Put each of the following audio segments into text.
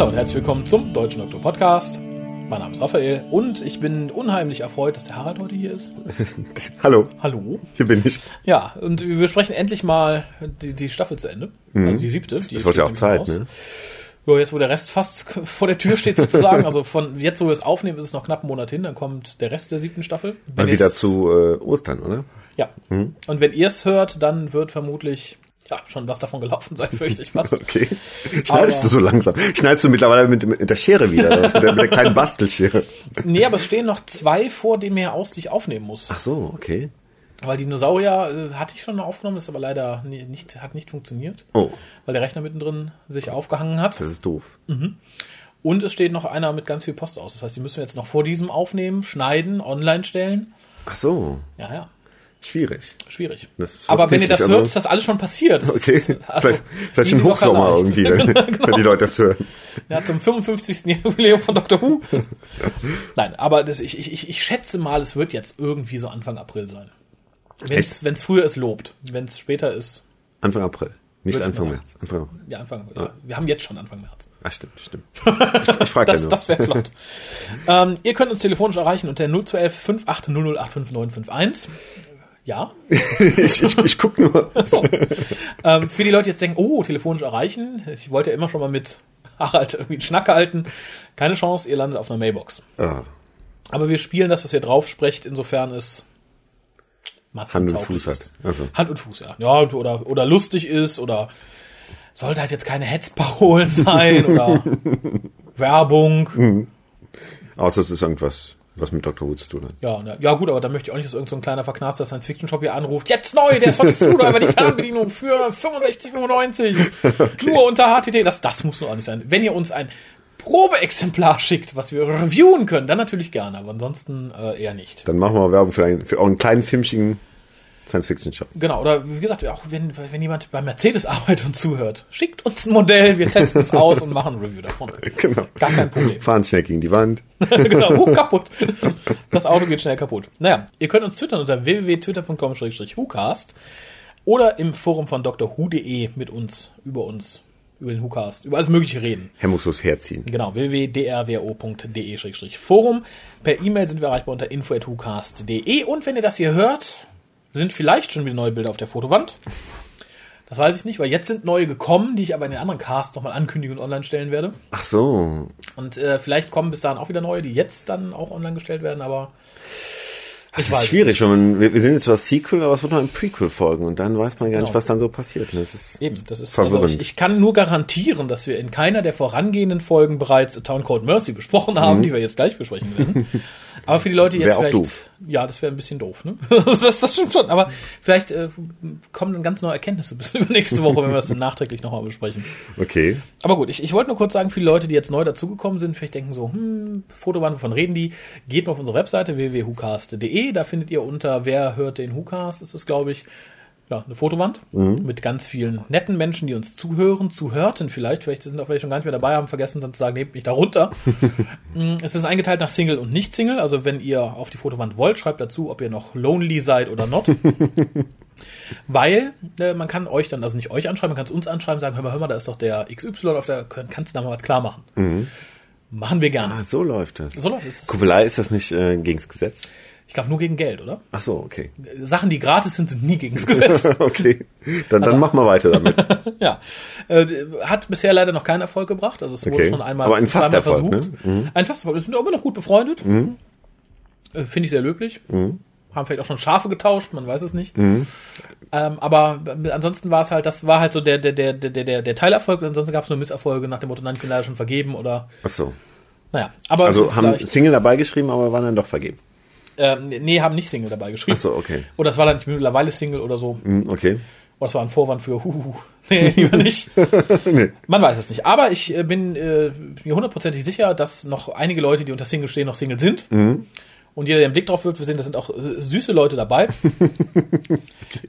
Hallo und herzlich willkommen zum Deutschen Doktor Podcast. Mein Name ist Raphael und ich bin unheimlich erfreut, dass der Harald heute hier ist. Hallo, Hallo. hier bin ich. Ja, und wir sprechen endlich mal die, die Staffel zu Ende. Also die siebte. Die Es wird ja auch Zeit, raus. ne? Ja, jetzt wo der Rest fast vor der Tür steht sozusagen, also von jetzt, wo wir es aufnehmen, ist es noch knapp einen Monat hin, dann kommt der Rest der siebten Staffel. Wenn Mal wieder zu äh, Ostern, oder? Ja. Und wenn ihr es hört, dann wird vermutlich ja schon was davon gelaufen sein, fürchte ich fast. Okay. Schneidest Aber- du so langsam? Schneidest du mittlerweile mit, mit der Schere wieder? Mit, der, mit der kleinen Bastelschere? Nee, aber es stehen noch zwei vor dem her aus, die ich aufnehmen muss. Ach so, okay. Weil Dinosaurier äh, hatte ich schon aufgenommen, ist aber leider nicht, hat nicht funktioniert, Oh, weil der Rechner mittendrin sich aufgehangen hat. das ist doof. Und es steht noch einer mit ganz viel Post aus. Das heißt, die müssen wir jetzt noch vor diesem aufnehmen, schneiden, online stellen. Ach so, Ja, ja, schwierig. schwierig. Aber wenn ihr das wirklich, hört, also- ist das alles schon passiert. Das Okay, Ist, also, vielleicht, vielleicht im Hochsommer irgendwie, wenn, wenn die Leute das hören. Ja, zum 55. Jubiläum von Dr. Who. Nein, aber das, ich, ich, ich schätze mal, es wird jetzt irgendwie so Anfang April sein. Wenn es früher ist, lobt. Wenn es später ist, Anfang April, nicht Anfang März. Anfang April. ja, Anfang. Ja, wir haben jetzt schon Anfang März. Ach, stimmt, stimmt. Ich, ich frage ja Das, nur. das wäre flott. ähm, ihr könnt uns telefonisch erreichen unter 0211 5800 Ja. ich, ich, ich guck nur. So. ähm, für die Leute die jetzt denken, oh, telefonisch erreichen. Ich wollte ja immer schon mal mit Harald irgendwie einen Schnack halten. Keine Chance, ihr landet auf einer Mailbox. Ah, Aber wir spielen das, was ihr drauf sprecht, insofern es Hand und Fuß hat. ist. Also. Hand und Fuß, ja. Ja, oder, oder lustig ist oder sollte halt jetzt keine Hetzparolen sein oder Werbung. Außer es ist irgendwas, was mit Dr. Who zu tun hat. Ja, ne, ja gut, aber da möchte ich auch nicht, dass irgendein so ein kleiner verknaster Science-Fiction-Shop hier anruft. Jetzt neu, der Sonic Screwdriver, die Fernbedienung für 65,95. Nur unter HTT. Das, das muss nur auch nicht sein. Wenn ihr uns ein Probeexemplar schickt, was wir reviewen können, dann natürlich gerne, aber ansonsten äh, eher nicht. Dann machen wir Werbung für, einen, für einen kleinen filmschigen Science-Fiction-Shop. Genau, oder wie gesagt, auch wenn, wenn jemand bei Mercedes arbeitet und zuhört, schickt uns ein Modell, wir testen es aus und machen ein Review davon. Genau. Gar kein Problem. Fahren schnell gegen die Wand. genau, oh, kaputt. Das Auto geht schnell kaputt. Naja, ihr könnt uns twittern unter www.twitter.com-whocast oder im Forum von drwho.de mit uns, über uns, über den WhoCast, über alles Mögliche reden. Hemmungslos herziehen. Genau, www.drwo.de-forum. Per E-Mail sind wir erreichbar unter info.whocast.de und wenn ihr das hier hört, sind vielleicht schon wieder neue Bilder auf der Fotowand. Das weiß ich nicht, weil jetzt sind neue gekommen, die ich aber in den anderen Cast nochmal ankündigen und online stellen werde. Ach so. Und äh, vielleicht kommen bis dahin auch wieder neue, die jetzt dann auch online gestellt werden, aber Das weiß ist schwierig, wenn man, wir, wir sind jetzt zwar Sequel, aber es wird noch ein Prequel folgen und dann weiß man gar nicht, Genau. was dann so passiert. Das ist Eben, das ist also ich, ich kann nur garantieren, dass wir in keiner der vorangehenden Folgen bereits A Town Called Mercy besprochen haben, die wir jetzt gleich besprechen werden. Aber für die Leute jetzt vielleicht, doof. ja, das wäre ein bisschen doof, ne? das, das stimmt schon. Aber vielleicht äh, kommen dann ganz neue Erkenntnisse bis nächste Woche, wenn wir das dann nachträglich nochmal besprechen. okay. Aber gut, ich, ich wollte nur kurz sagen, für die Leute, die jetzt neu dazugekommen sind, vielleicht denken so, hm, Fotowand, wovon reden die? Geht mal auf unsere Webseite www.hucast.de, da findet ihr unter Wer hört den Hucast, ist es, glaube ich, ja, eine Fotowand mit ganz vielen netten Menschen, die uns zuhören, zuhörten vielleicht, vielleicht sind auch welche schon gar nicht mehr dabei, haben vergessen dann zu sagen, nehmt mich da runter. Mm, es ist eingeteilt nach Single und Nicht-Single, also wenn ihr auf die Fotowand wollt, schreibt dazu, ob ihr noch lonely seid oder not. Weil äh, man kann euch dann, also nicht euch anschreiben, man kann es uns anschreiben, sagen, hör mal, hör mal, da ist doch der XY auf der, kannst du da mal was klar machen. Machen wir gerne. Ah, so läuft das. So läuft es. Kuppelei ist das nicht äh, gegens Gesetz? Ich glaube nur gegen Geld, oder? Ach so, okay. Sachen, die gratis sind, sind nie gegen das Gesetz. okay. Dann, Also dann mach mal weiter damit. ja. Äh, hat bisher leider noch keinen Erfolg gebracht. Also es wurde Okay. schon einmal Aber ein Fasterfolg, versucht. ne? Ein Fasterfolg. Wir sind immer noch gut befreundet. Äh, Finde ich sehr löblich. Mhm. Haben vielleicht auch schon Schafe getauscht, man weiß es nicht. Ähm, aber äh, ansonsten war es halt, das war halt so der, der, der, der, der, der Teilerfolg. Ansonsten gab es nur Misserfolge nach dem Motto, nein, ich bin leider schon vergeben oder Ach so. naja. Aber Also haben Single dabei geschrieben, aber waren dann doch vergeben. Ähm, nee, haben nicht Single dabei geschrieben. Ach so, okay. Oder es war dann nicht mittlerweile Single oder so. Hm, okay. Oder es war ein Vorwand für, huhu, nee, lieber nicht. Man weiß es nicht. Aber ich äh, bin äh, mir hundertprozentig sicher, dass noch einige Leute, die unter Single stehen, noch Single sind. Und jeder, der einen Blick drauf wird, wir sehen, da sind auch äh, süße Leute dabei.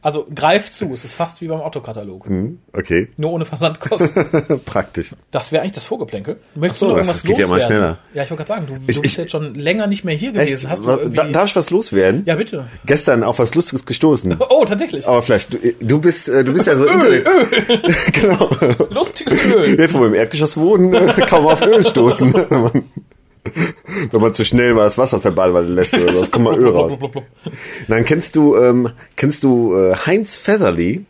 Also greift zu, es ist fast wie beim Autokatalog. Okay. Nur ohne Versandkosten. Praktisch. Das wäre eigentlich das Vorgeplänkel. Möchtest so, du noch das irgendwas geht ja mal loswerden? schneller. Ja, ich wollte gerade sagen, du, Ich- du bist ich- jetzt schon länger nicht mehr hier gewesen. Echt? Hast du irgendwie... da, darf ich was loswerden? ja, bitte. Gestern auf was Lustiges gestoßen. Oh, tatsächlich. Aber vielleicht, du, du bist, äh, du bist ja so Internet. genau. Lustiges Öl. Jetzt, wo wir im Erdgeschoss wohnen, kaum auf Öl stoßen. Wenn man, zu schnell mal das Wasser aus der Badewanne lässt oder so, kommt mal Öl raus. Dann kennst du, ähm, kennst du äh, Heinz Featherly,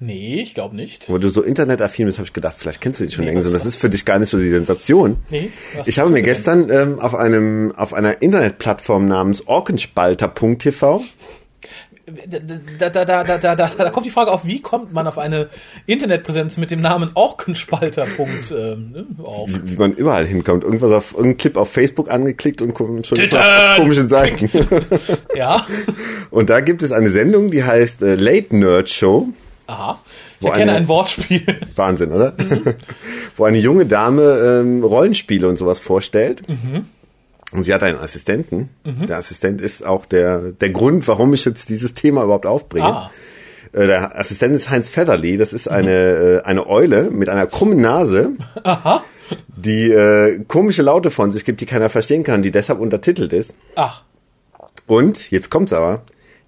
Nee, ich glaube nicht. wo du so internetaffin bist, habe ich gedacht, vielleicht kennst du dich schon Nee, längst. Und das ist für dich gar nicht so die Sensation. Nee, ich habe mir gestern ähm, auf einem auf einer Internetplattform namens orkenspalter.tv Da, da, da, da, da, da, da kommt die Frage auf, wie kommt man auf eine Internetpräsenz mit dem Namen Orkenspalter. Punkt, ähm, ne, auf. wie, wie man überall hinkommt. Irgendwas auf irgendeinen Clip auf Facebook angeklickt und kommt schon auf komischen Seiten. Ja, Und da gibt es eine Sendung, die heißt äh, Late Nerd Show. aha. Ich erkenne eine- ein Wortspiel. Wahnsinn, oder? Mhm. Wo eine junge Dame ähm, Rollenspiele und sowas vorstellt. Mhm. Und sie hat einen Assistenten. Der Assistent ist auch der, der Grund, warum ich jetzt dieses Thema überhaupt aufbringe. Ah, Mhm. Äh, der Assistent ist Heinz Featherly. Das ist eine, äh, eine Eule mit einer krummen Nase, die äh, komische Laute von sich gibt, die keiner verstehen kann, die deshalb untertitelt ist. ach, Und, jetzt kommt's aber,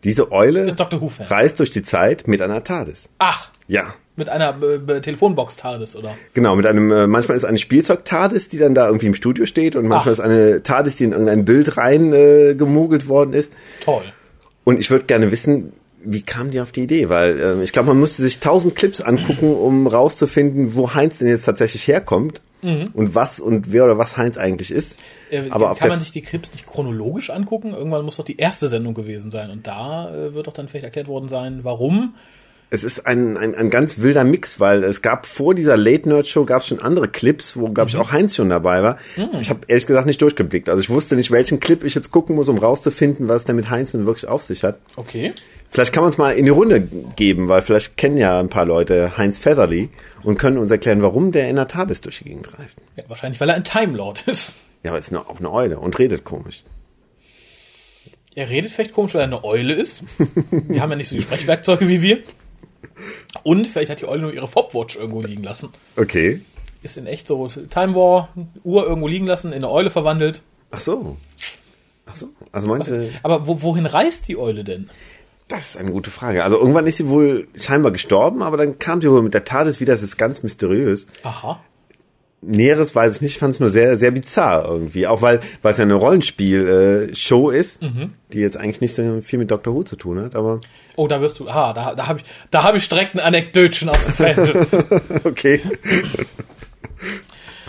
diese Eule reist durch die Zeit mit einer TARDIS. ach, Ja, mit einer äh, Telefonbox TARDIS, oder? Genau, mit einem, äh, manchmal ist eine Spielzeug-TARDIS, die dann da irgendwie im Studio steht und manchmal Ach. ist eine TARDIS, die in irgendein Bild rein äh, gemogelt worden ist. Toll. Und ich würde gerne wissen, wie kam die auf die Idee? Weil ähm, ich glaube, man musste sich tausend Clips angucken, um rauszufinden, wo Heinz denn jetzt tatsächlich herkommt und was und wer oder was Heinz eigentlich ist. Mhm. Äh, Aber kann man sich die Clips nicht chronologisch angucken? Irgendwann muss doch die erste Sendung gewesen sein. Und da äh, wird doch dann vielleicht erklärt worden sein, warum. es ist ein, ein, ein ganz wilder Mix, weil es gab vor dieser Late Nerd Show gab es schon andere Clips, wo glaube ich auch Heinz schon dabei war. Ich habe ehrlich gesagt nicht durchgeblickt. Also ich wusste nicht, welchen Clip ich jetzt gucken muss, um rauszufinden, was denn mit Heinz denn wirklich auf sich hat. Okay. Vielleicht kann man es mal in die Runde geben, weil vielleicht kennen ja ein paar Leute Heinz Featherly und können uns erklären, warum der in der TARDIS durch die Gegend reist. Ja, wahrscheinlich, weil er ein Time Lord ist. Ja, aber ist nur auch eine Eule und redet komisch. Er redet vielleicht komisch, weil er eine Eule ist. Die haben ja nicht so die Sprechwerkzeuge wie wir. Und vielleicht hat die Eule nur ihre Fopwatch irgendwo liegen lassen. Okay. Ist in echt so Time War, Uhr irgendwo liegen lassen, in eine Eule verwandelt. Ach so. Ach so. Also meinst du, Aber wo, wohin reist die Eule denn? Das ist eine gute Frage. Also irgendwann ist sie wohl scheinbar gestorben, aber dann kam sie wohl mit der TARDIS wieder. Das ist ganz mysteriös. Aha. Näheres weiß ich nicht, ich fand es nur sehr, sehr bizarr irgendwie. Auch weil, weil es ja eine Rollenspiel-Show ist, die jetzt eigentlich nicht so viel mit Doctor Who zu tun hat, aber Oh, da wirst du. Ah, da, da habe ich, da habe ich direkt ein Anekdötchen aus dem Feld. okay.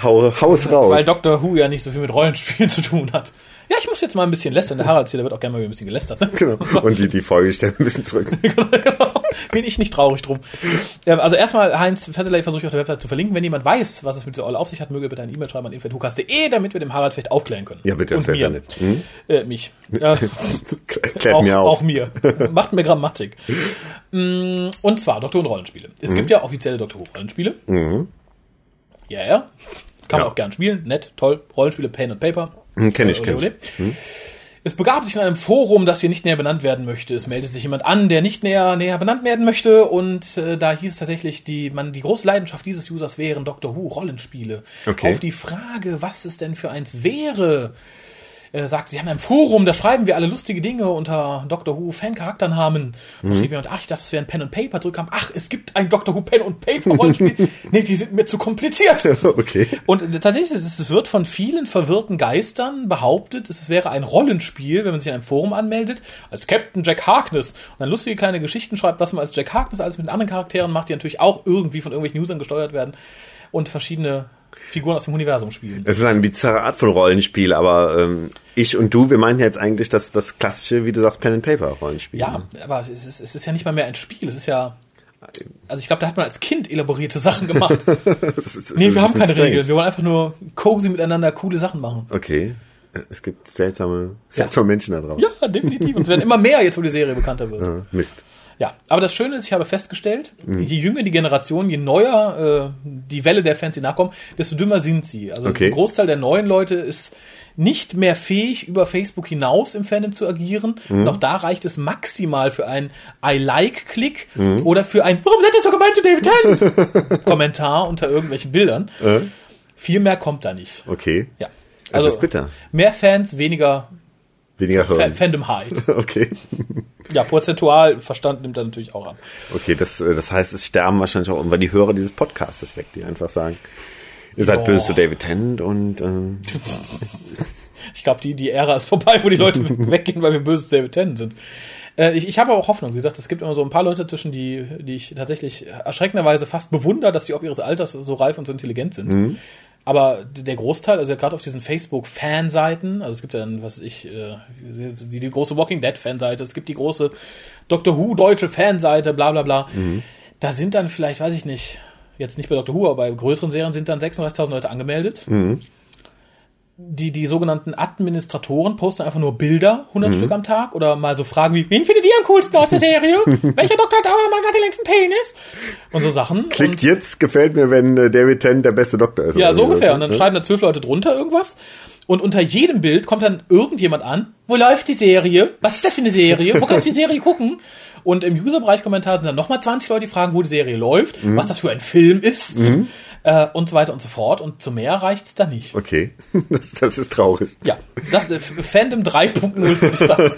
hau, hau es raus. weil Doctor Who ja nicht so viel mit Rollenspielen zu tun hat. Ja, ich muss jetzt mal ein bisschen lästern. Der Harald hier, der wird auch gerne mal ein bisschen gelästert. Ne? genau. Und die, die Folge stellen ein bisschen zurück. genau. Bin ich nicht traurig drum. Also erstmal, Heinz Fetterley versuche ich auf der Website zu verlinken. Wenn jemand weiß, was es mit dieser Olle auf sich hat, möge er bitte eine E-Mail schreiben an info.hukas.de, damit wir dem Harald vielleicht aufklären können. Ja, bitte, das Und wäre mir. sehr nett. Hm? Äh, mich. Äh, Klärt mir auf. auch mir. Macht mir Grammatik. Mm, Und zwar Doktor und Rollenspiele. Es Mhm. gibt ja offizielle Doktor Who Rollenspiele. Ja, ja. Kann man Ja. auch gern spielen. Nett, toll. Rollenspiele, Pen and Paper. Hm, kenn ich, Äh, kenn ole, ich. ole. Es begab sich in einem Forum, das hier nicht näher benannt werden möchte. Es meldet sich jemand an, der nicht näher, näher benannt werden möchte. Und äh, da hieß es tatsächlich, die, man, die große Leidenschaft dieses Users wären Doctor Who Rollenspiele. Okay. Auf die Frage, was es denn für eins wäre, äh, sagt, sie haben ein Forum, da schreiben wir alle lustige Dinge unter Doctor Who Fan-Charakternamen. Da schrieb jemand, ach, ich dachte, das wäre ein Pen and Paper. Zurückkam, ach, es gibt ein Doctor Who Pen and Paper Rollenspiel. nee, die sind mir zu kompliziert. Okay. Und äh, tatsächlich, es es wird von vielen verwirrten Geistern behauptet, es wäre ein Rollenspiel, wenn man sich in einem Forum anmeldet, als Captain Jack Harkness und dann lustige kleine Geschichten schreibt, was man als Jack Harkness alles mit den anderen Charakteren macht, die natürlich auch irgendwie von irgendwelchen Usern gesteuert werden und verschiedene Figuren aus dem Universum spielen. Es ist eine bizarre Art von Rollenspiel, aber ähm, ich und du, wir meinen jetzt eigentlich das, das klassische, wie du sagst, Pen and Paper Rollenspiel. Ja, aber es ist, es ist ja nicht mal mehr ein Spiel, es ist ja. Also ich glaube, da hat man als Kind elaborierte Sachen gemacht. Das ist- das nee, wir haben keine strange. Regeln. Wir wollen einfach nur cozy miteinander coole Sachen machen. Okay. Es gibt seltsame, seltsame Menschen da draußen. Ja, definitiv. Und es werden immer mehr jetzt, wo die Serie bekannter wird. Ja, Mist. Ja, aber das Schöne ist, ich habe festgestellt, Mhm. je jünger die Generation, je neuer äh, die Welle der Fans, die nachkommen, desto dümmer sind sie. Also Okay. ein Großteil der neuen Leute ist nicht mehr fähig, über Facebook hinaus im Fandom zu agieren. Mhm. Noch da reicht es maximal für ein I like-Klick Mhm. oder für ein Warum seid ihr so gemein zu David Tennant? Kommentar unter irgendwelchen Bildern. Äh? Viel mehr kommt da nicht. Okay. Ja. Das ist bitter. Mehr Fans, weniger Weniger hören. Fandom Hype. Okay. Ja, prozentual Verstand nimmt da natürlich auch an. Okay, das, äh, das heißt, es sterben wahrscheinlich auch irgendwann die Hörer dieses Podcasts weg, die einfach sagen, ihr seid böse zu David Tennant und ähm, Ich glaube, die, die Ära ist vorbei, wo die Leute weggehen, weil wir böse zu David Tennant sind. Äh, ich, ich habe aber auch Hoffnung. Wie gesagt, es gibt immer so ein paar Leute zwischen, die, die ich tatsächlich erschreckenderweise fast bewundere, dass sie ob ihres Alters so reif und so intelligent sind. Aber der Großteil, also gerade auf diesen Facebook-Fanseiten, also es gibt ja dann, was ich, äh, die, die große Walking Dead-Fanseite, es gibt die große Doctor Who deutsche Fanseite, bla bla bla. Da sind dann vielleicht, weiß ich nicht, jetzt nicht bei Doctor Who, aber bei größeren Serien sind dann 36.000 Leute angemeldet die, die sogenannten Administratoren posten einfach nur Bilder, 100 Stück am Tag, oder mal so Fragen wie, wen findet ihr am coolsten aus der Serie? Welcher Doktor Dauermann hat den längsten Penis? Und so Sachen. klickt und, jetzt, gefällt mir, wenn äh, David Tennant der beste Doktor ist. Ja, so ungefähr. Und dann ne? schreiben da zwölf Leute drunter irgendwas. Und unter jedem Bild kommt dann irgendjemand an, wo läuft die Serie? Was ist das für eine Serie? Wo kann ich die Serie gucken? Und im Userbereich Kommentar sind dann nochmal 20 Leute, die fragen, wo die Serie läuft, Mhm. was das für ein Film ist, äh, und so weiter und so fort. Und zu mehr reicht's da nicht. Okay, das, das ist traurig. Ja, das äh, Fandom 3.0 würde ich sagen.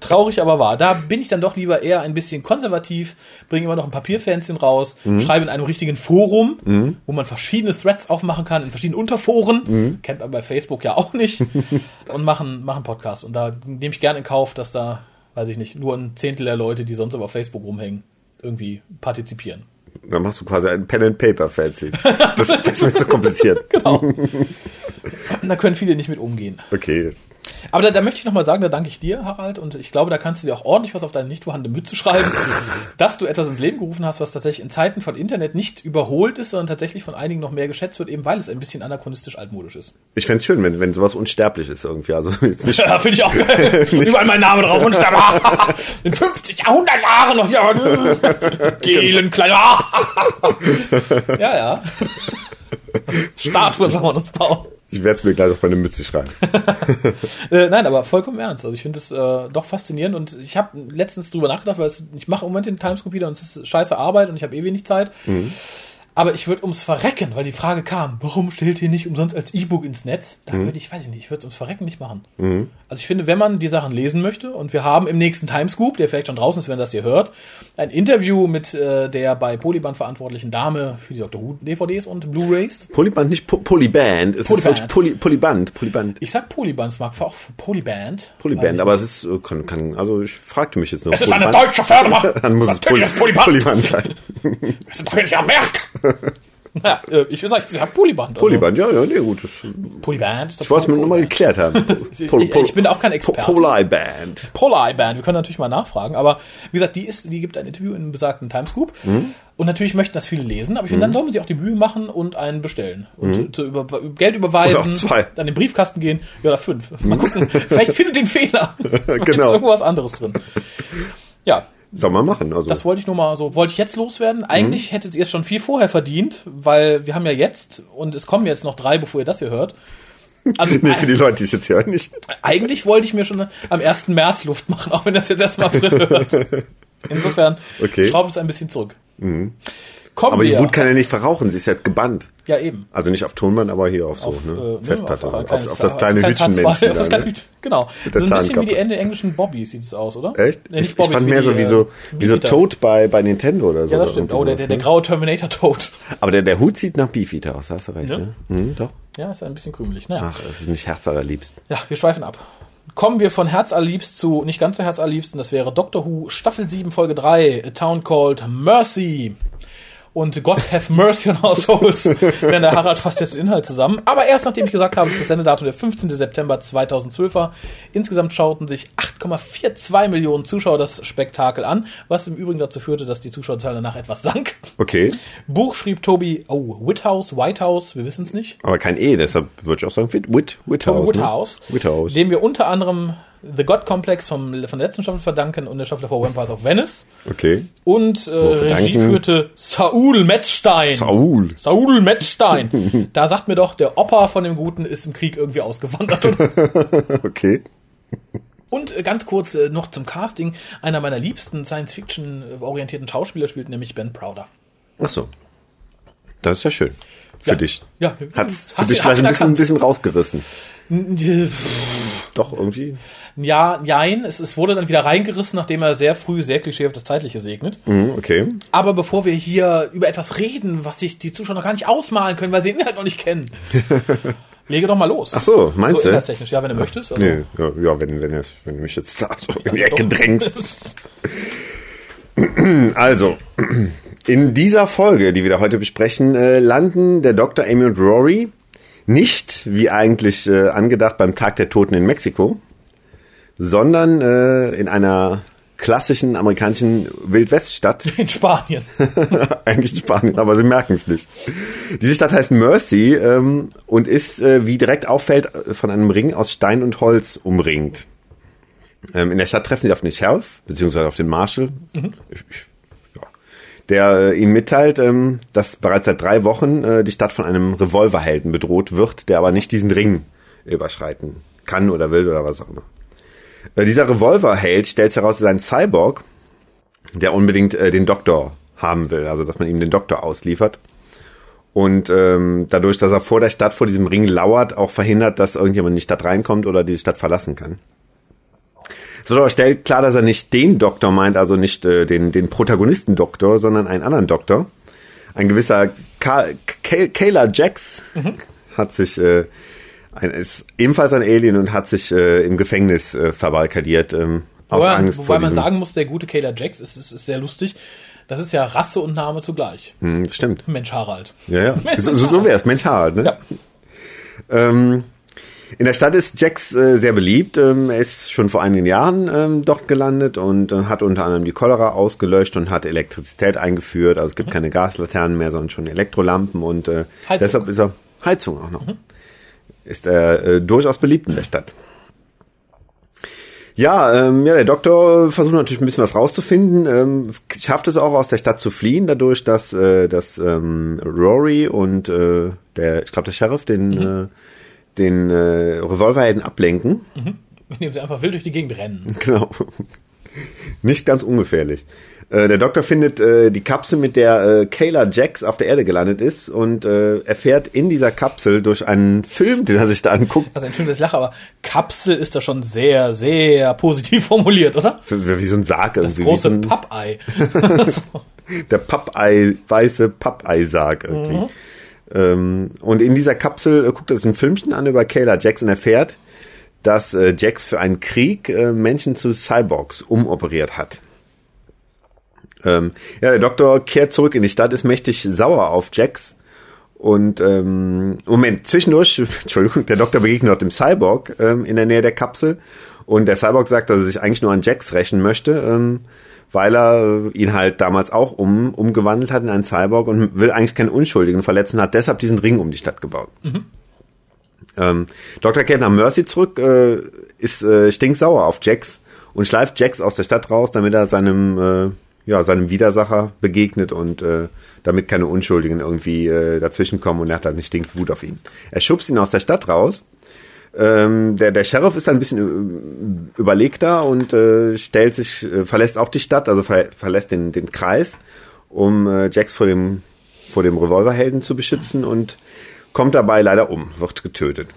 Traurig aber wahr. Da bin ich dann doch lieber eher ein bisschen konservativ, bringe immer noch ein Papierfanzchen raus, schreibe in einem richtigen Forum, wo man verschiedene Threads aufmachen kann, in verschiedenen Unterforen. Kennt man bei Facebook ja auch nicht. und machen, machen Podcast. Und da nehme ich gerne in Kauf, dass da, weiß ich nicht, nur ein Zehntel der Leute, die sonst aber auf Facebook rumhängen, irgendwie partizipieren. Dann machst du quasi ein Pen and Paper Fancy. Das, das wird zu kompliziert. Genau. da können viele nicht mit umgehen. Okay. Aber da, da möchte ich nochmal sagen, da danke ich dir, Harald, und ich glaube, da kannst du dir auch ordentlich was auf deine nicht vorhandene Mütze schreiben, dass du etwas ins Leben gerufen hast, was tatsächlich in Zeiten von Internet nicht überholt ist, sondern tatsächlich von einigen noch mehr geschätzt wird, eben weil es ein bisschen anachronistisch altmodisch ist. Ich fänd's schön, wenn, wenn sowas unsterblich ist irgendwie. Also jetzt nicht Ja, finde ich auch geil. Überall mein Name drauf und sterbe. In 50, 100 Jahren noch hier. Gelen, kleiner. ja, ja. Statue soll man uns bauen. Ich werde es mir gleich auf meine Mütze schreiben. Äh, nein, aber vollkommen ernst. Also ich finde es äh, doch faszinierend und ich habe letztens drüber nachgedacht, weil es, ich mache im Moment den Timescope wieder und es ist scheiße Arbeit und ich habe eh wenig Zeit. Aber ich würde ums Verrecken, weil die Frage kam, warum stellt ihr nicht umsonst als E-Book ins Netz? Da würde ich, weiß ich nicht, ich würde es ums Verrecken nicht machen. Also ich finde, wenn man die Sachen lesen möchte und wir haben im nächsten Timescoop, der vielleicht schon draußen ist, wenn das ihr hört, ein Interview mit äh, der bei Polyband verantwortlichen Dame für die Dr. Who DVDs und Blu-rays. Polyband, nicht po Polyband. Es Polyband. ist Poly, Polyband. Polyband. Ich sag Polyband, es mag auch Polyband. Polyband, aber es ist, äh, kann, kann, also ich fragte mich jetzt noch. Es ist eine deutsche Firma. Dann muss es Natürlich ist Polyband. Polyband sein. Wir sind doch hier nicht am Werk. Ja, äh, ich will sagen, ich habe Polyband. Also, Polyband, ja, ja, nee, gut. Das, Polyband ist das ich wollte es mir nur mal Polyband. geklärt haben. Ich- ich bin auch kein Experte. Polyband. Polyband, wir können natürlich mal nachfragen, aber wie gesagt, die ist, die gibt ein Interview in einem besagten Timescoop Mhm. und natürlich möchten das viele lesen, aber ich finde, dann soll man sich auch die Mühe machen und einen bestellen und zu über, Geld überweisen, Mhm. zwei. an den Briefkasten gehen, ja, oder fünf. Mal gucken, vielleicht findet den Fehler. Genau. ist irgendwas anderes drin. Ja, Soll man machen. Also, Das wollte ich nur mal so, wollte ich jetzt loswerden. Eigentlich Mhm. hättet ihr es schon viel vorher verdient, weil wir haben ja jetzt, und es kommen jetzt noch drei, bevor ihr das hier hört. Also nee, für die Leute, die es jetzt hören, nicht. eigentlich wollte ich mir schon am 1. März Luft machen, auch wenn das jetzt erst mal April hört. Insofern Okay. schraubt es ein bisschen zurück. Kommen Aber die wir. Wut kann ja nicht verrauchen, sie ist jetzt gebannt. ja, eben. Also nicht auf Tonband, aber hier auf so, Auf, ne? äh, Festplatte. ein auf, kleines- auf das kleine Hütchenmännchen. H2, auf das da, kleine ne? Hütchen. Genau. So ein bisschen wie die Ende englischen Bobby sieht es aus, oder? Echt? Nee, ich, ich Bobbys, fand wie mehr die, so wie äh, so, wie so. Toad bei, bei Nintendo oder so. Ja, das stimmt. Oh, der, der, der ne? graue Terminator Toad. Aber der, der Hut sieht nach Beefeater aus, hast du recht, Ja. ne? Mhm, doch. Ja, ist ein bisschen krümelig. Naja. Ach, es ist nicht Herz allerliebst. Ja, wir schweifen ab. Kommen wir von Herz allerliebst zu nicht ganz so Herz allerliebst, und das wäre Doctor Who Staffel 7 Folge 3, A Town Called Mercy. Und God have mercy on our souls. Denn der Harald fasst jetzt den Inhalt zusammen. Aber erst nachdem ich gesagt habe, dass das Sendedatum der 15. September 2012 war. Insgesamt schauten sich 8,42 Millionen Zuschauer das Spektakel an, was im Übrigen dazu führte, dass die Zuschauerzahl danach etwas sank. Okay. Buch schrieb Toby, oh, Whithouse, Whitehouse, wir wissen es nicht. Aber kein E, deshalb würde ich auch sagen Whit, Whit, Whithouse. Toby Woodhouse, Ne? Whithouse. dem wir unter anderem The God Complex vom, von der letzten Staffel verdanken und der Staffel vor Vampires of Venice. Okay. Und äh, Regie führte Saul Metzstein. Saul. Saul Metzstein. da sagt mir doch, der Opa von dem Guten ist im Krieg irgendwie ausgewandert. Okay. Und äh, ganz kurz äh, noch zum Casting. Einer meiner liebsten Science-Fiction-orientierten Schauspieler spielt nämlich Ben Prowder. Ach so. Das ist ja schön. Für Ja. dich. Ja. Hat's für Hast dich du- vielleicht ein bisschen, ein bisschen rausgerissen. Doch, irgendwie. Ja, nein, es, es wurde dann wieder reingerissen, nachdem er sehr früh sehr klischeehaft das Zeitliche segnet. Mhm, okay. Aber bevor wir hier über etwas reden, was sich die Zuschauer noch gar nicht ausmalen können, weil sie den Inhalt noch nicht kennen, lege doch mal los. Ach so, meinst so du? inhaltstechnisch, ja, wenn du möchtest. Also, Nee, ja, ja wenn, wenn, wenn du mich jetzt da so in die Ecke drängst. Also, in dieser Folge, die wir da heute besprechen, äh, landen der Dr. Amy und Rory nicht, wie eigentlich äh, angedacht, beim Tag der Toten in Mexiko, sondern äh, in einer klassischen amerikanischen Wildweststadt. In Spanien. Eigentlich in Spanien, aber sie merken es nicht. Diese Stadt heißt Mercy ähm, und ist, äh, wie direkt auffällt, von einem Ring aus Stein und Holz umringt. Ähm, in der Stadt treffen sie auf den Sheriff, beziehungsweise auf den Marshal, ich, ich, ja, der äh, ihnen mitteilt, ähm, dass bereits seit drei Wochen äh, die Stadt von einem Revolverhelden bedroht wird, der aber nicht diesen Ring überschreiten kann oder will oder was auch immer. Äh, dieser Revolverheld stellt sich heraus, ist ein Cyborg, der unbedingt äh, den Doktor haben will, also dass man ihm den Doktor ausliefert. Und ähm, dadurch, dass er vor der Stadt, vor diesem Ring lauert, auch verhindert, dass irgendjemand in die Stadt reinkommt oder diese Stadt verlassen kann. Es wird aber schnell klar, dass er nicht den Doktor meint, also nicht äh, den, den Protagonisten-Doktor, sondern einen anderen Doktor. Ein gewisser Ka Ka Kayla Jax hat sich, äh, ein, ist ebenfalls ein Alien und hat sich äh, im Gefängnis äh, verbarrikadiert. Ähm, aus Wobei, Angst wobei vor man sagen muss, der gute Kayla Jax ist, ist, ist sehr lustig. Das ist ja Rasse und Name zugleich. Hm, stimmt. Mensch Harald. Ja, ja. So, so, so wär's. Mensch Harald, ne? Ja. Ähm, in der Stadt ist Jax äh, sehr beliebt. Ähm, er ist schon vor einigen Jahren ähm, dort gelandet und äh, hat unter anderem die Cholera ausgelöscht und hat Elektrizität eingeführt. Also es gibt keine Gaslaternen mehr, sondern schon Elektrolampen und äh, deshalb ist er Heizung auch noch. Ist er äh, durchaus beliebt in der Stadt. Ja, ähm, ja, der Doktor versucht natürlich ein bisschen was rauszufinden, ähm, schafft es auch aus der Stadt zu fliehen, dadurch, dass, äh, dass ähm, Rory und äh, der, ich glaube der Sheriff den, äh, den äh, Revolverhelden ablenken. Indem sie einfach wild durch die Gegend rennen. Genau. Nicht ganz ungefährlich. Äh, der Doktor findet äh, die Kapsel, mit der äh, Kayla Jax auf der Erde gelandet ist und äh, erfährt in dieser Kapsel durch einen Film, den er sich da anguckt, Also entschuldigung, dass ich lache, aber Kapsel ist da schon sehr, sehr positiv formuliert, oder? so wie so ein Sarg Das irgendwie. große wie so ein, Pappei. der Pappei, weiße Pappei-Sarg irgendwie. Ähm, und in dieser Kapsel äh, guckt er sich ein Filmchen an über Kayla und erfährt, dass äh, Jax für einen Krieg äh, Menschen zu Cyborgs umoperiert hat. Ähm, ja, der Doktor kehrt zurück in die Stadt, ist mächtig sauer auf Jax. Und ähm, Moment, zwischendurch, Entschuldigung, der Doktor begegnet dem Cyborg ähm, in der Nähe der Kapsel. Und der Cyborg sagt, dass er sich eigentlich nur an Jax rächen möchte, ähm, weil er ihn halt damals auch um, umgewandelt hat in einen Cyborg und will eigentlich keinen Unschuldigen verletzen, hat deshalb diesen Ring um die Stadt gebaut. Ähm, Dr. nach Mercy zurück, äh, ist äh, stinksauer auf Jax und schleift Jax aus der Stadt raus, damit er seinem, äh, ja, seinem Widersacher begegnet und äh, damit keine Unschuldigen irgendwie äh, dazwischenkommen und er hat dann nicht stinkt Wut auf ihn. Er schubst ihn aus der Stadt raus. Ähm, der, der Sheriff ist ein bisschen äh, überlegter und äh, stellt sich, äh, verlässt auch die Stadt, also ver verlässt den, den Kreis, um äh, Jax vor dem, vor dem Revolverhelden zu beschützen und kommt dabei leider um, wird getötet.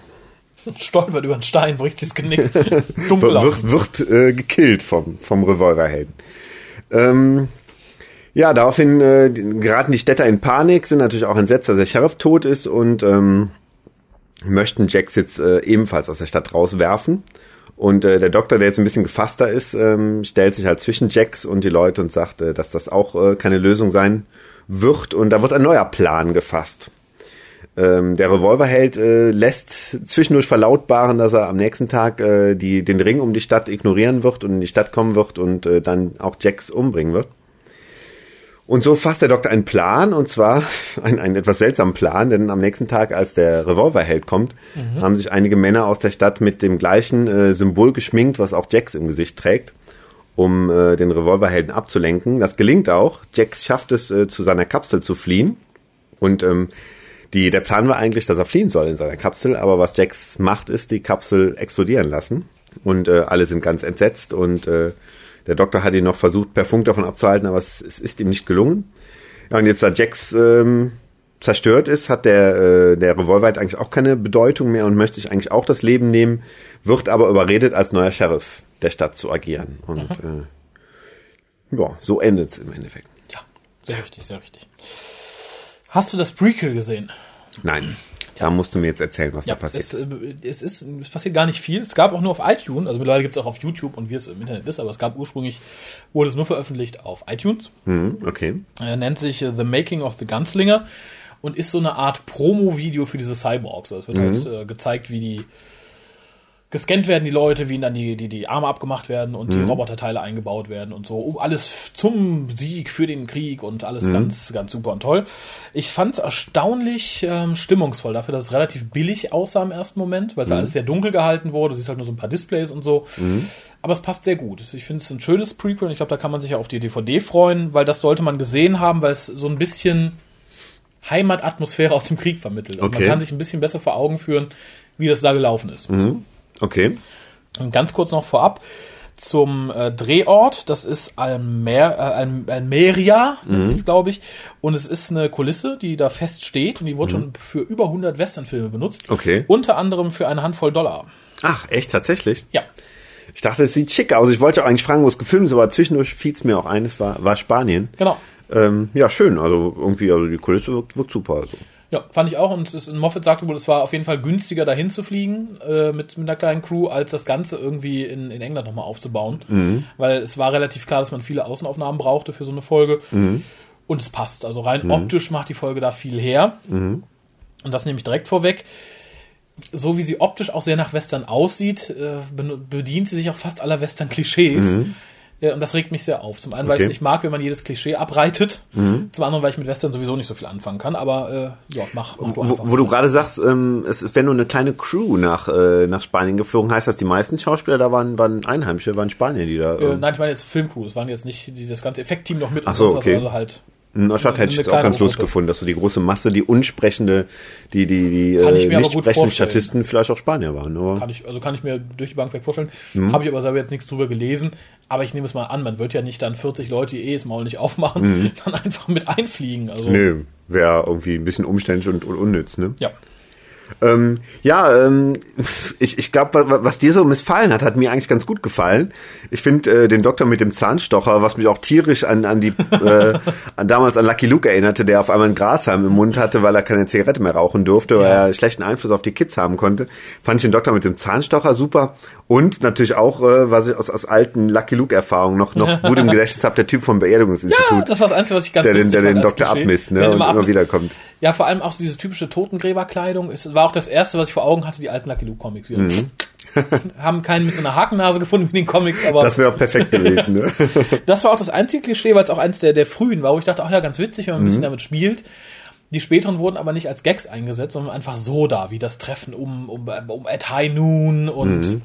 Stolpert über einen Stein, bricht sich das Genick. Wird, Dunkel wird, wird äh, gekillt vom, vom Revolverhelden. Ähm, ja, daraufhin äh, geraten die Städter in Panik, sind natürlich auch entsetzt, dass der Sheriff tot ist und ähm, möchten Jax jetzt äh, ebenfalls aus der Stadt rauswerfen. Und äh, der Doktor, der jetzt ein bisschen gefasster ist, ähm, stellt sich halt zwischen Jax und die Leute und sagt, äh, dass das auch äh, keine Lösung sein wird. Und da wird ein neuer Plan gefasst. Ähm, der Revolverheld äh, lässt zwischendurch verlautbaren, dass er am nächsten Tag äh, die, den Ring um die Stadt ignorieren wird und in die Stadt kommen wird und äh, dann auch Jax umbringen wird. Und so fasst der Doktor einen Plan, und zwar einen, einen etwas seltsamen Plan, denn am nächsten Tag, als der Revolverheld kommt, mhm. haben sich einige Männer aus der Stadt mit dem gleichen äh, Symbol geschminkt, was auch Jax im Gesicht trägt, um äh, den Revolverhelden abzulenken. Das gelingt auch. Jax schafft es, äh, zu seiner Kapsel zu fliehen. Und ähm, die, der Plan war eigentlich, dass er fliehen soll in seiner Kapsel, aber was Jax macht, ist die Kapsel explodieren lassen. Und äh, alle sind ganz entsetzt und äh, der Doktor hat ihn noch versucht, per Funk davon abzuhalten, aber es, es ist ihm nicht gelungen. Ja, und jetzt da Jax ähm, zerstört ist, hat der, äh, der Revolver halt eigentlich auch keine Bedeutung mehr und möchte sich eigentlich auch das Leben nehmen, wird aber überredet, als neuer Sheriff der Stadt zu agieren. Und mhm. äh, ja, so endet es im Endeffekt. Ja, sehr richtig, sehr richtig. Hast du das Prequel gesehen? Nein. Da musst du mir jetzt erzählen, was ja, da passiert es, ist. Äh, es ist. Es passiert gar nicht viel. Es gab auch nur auf iTunes, also mittlerweile gibt es auch auf YouTube und wie es im Internet ist, aber es gab ursprünglich, wurde es nur veröffentlicht auf iTunes. Mhm, okay. Er nennt sich äh, The Making of the Gunslinger und ist so eine Art Promo-Video für diese Cyborgs. Also es wird mhm. halt äh, gezeigt, wie die gescannt werden die Leute, wie ihnen dann die, die, die Arme abgemacht werden und mhm. die Roboterteile eingebaut werden und so. Um alles zum Sieg für den Krieg und alles mhm. ganz, ganz super und toll. Ich fand es erstaunlich ähm, stimmungsvoll dafür, dass es relativ billig aussah im ersten Moment, weil es mhm. alles sehr dunkel gehalten wurde. Du siehst halt nur so ein paar Displays und so. Mhm. Aber es passt sehr gut. Ich finde es ein schönes Prequel und ich glaube, da kann man sich ja auf die DVD freuen, weil das sollte man gesehen haben, weil es so ein bisschen Heimatatmosphäre aus dem Krieg vermittelt. Also okay. man kann sich ein bisschen besser vor Augen führen, wie das da gelaufen ist. Mhm. Okay. Und ganz kurz noch vorab zum äh, Drehort. Das ist Almer, äh, Al Almeria, mhm. ist glaube ich. Und es ist eine Kulisse, die da fest steht und die wurde mhm. schon für über 100 Westernfilme benutzt. Okay. Unter anderem für eine Handvoll Dollar. Ach, echt tatsächlich? Ja. Ich dachte, es sieht schick aus. Ich wollte auch eigentlich fragen, wo es gefilmt ist, aber zwischendurch fiel es mir auch ein, es war, war Spanien. Genau. Ähm, ja, schön. Also irgendwie, also die Kulisse wirkt, wirkt super. Also. Ja, fand ich auch. Und es, Moffat sagte wohl, es war auf jeden Fall günstiger, dahin zu fliegen äh, mit, mit einer kleinen Crew, als das Ganze irgendwie in, in England nochmal aufzubauen. Mhm. Weil es war relativ klar, dass man viele Außenaufnahmen brauchte für so eine Folge. Mhm. Und es passt. Also rein mhm. optisch macht die Folge da viel her. Mhm. Und das nehme ich direkt vorweg. So wie sie optisch auch sehr nach Western aussieht, äh, bedient sie sich auch fast aller Western-Klischees. Ja, und das regt mich sehr auf. Zum einen, weil okay. ich nicht mag, wenn man jedes Klischee abreitet. Mhm. Zum anderen, weil ich mit Western sowieso nicht so viel anfangen kann. Aber äh, ja, mach, mach du Wo, wo du gerade sagst, ähm, es wäre nur eine kleine Crew nach, äh, nach Spanien geflogen, heißt das, die meisten Schauspieler da waren, waren Einheimische, waren Spanier, die da. Äh, ähm nein, ich meine jetzt Filmcrew. Es waren jetzt nicht die, das ganze Effektteam noch mit. Ach so, okay. Also halt Neustadt hätte ich es auch ganz lustig gefunden, dass so die große Masse, die unsprechende, die, die, die äh, nicht sprechenden Statisten vielleicht auch Spanier waren. Oder? Kann ich, also kann ich mir durch die Bank weg vorstellen. Mhm. Habe ich aber selber jetzt nichts drüber gelesen. Aber ich nehme es mal an, man wird ja nicht dann 40 Leute, die eh das Maul nicht aufmachen, mhm. dann einfach mit einfliegen. Also, Nö, wäre irgendwie ein bisschen umständlich und, und unnütz, ne? Ja. Ähm, ja, ähm, ich, ich glaube, was, was dir so missfallen hat, hat mir eigentlich ganz gut gefallen. Ich finde äh, den Doktor mit dem Zahnstocher, was mich auch tierisch an, an die äh, an damals an Lucky Luke erinnerte, der auf einmal ein Grashalm im Mund hatte, weil er keine Zigarette mehr rauchen durfte, weil ja. er schlechten Einfluss auf die Kids haben konnte. Fand ich den Doktor mit dem Zahnstocher super. Und natürlich auch, äh, was ich aus, aus alten Lucky Luke-Erfahrungen noch, noch gut im Gedächtnis habe, der Typ vom Beerdigungsinstitut. Ja, das war das Einzige, was ich ganz Der den, der den Doktor abmisst, ne? Und immer wiederkommt. Ja, vor allem auch so diese typische Totengräberkleidung. Es war auch das erste, was ich vor Augen hatte, die alten Lucky Luke Comics. Wir mhm. haben keinen mit so einer Hakennase gefunden wie den Comics, aber. Das wäre auch perfekt gewesen, ne? das war auch das einzige Klischee, weil es auch eins der, der frühen war, wo ich dachte, ach ja, ganz witzig, wenn man ein bisschen mhm. damit spielt. Die späteren wurden aber nicht als Gags eingesetzt, sondern einfach so da, wie das Treffen um, um, um at High Noon und mhm.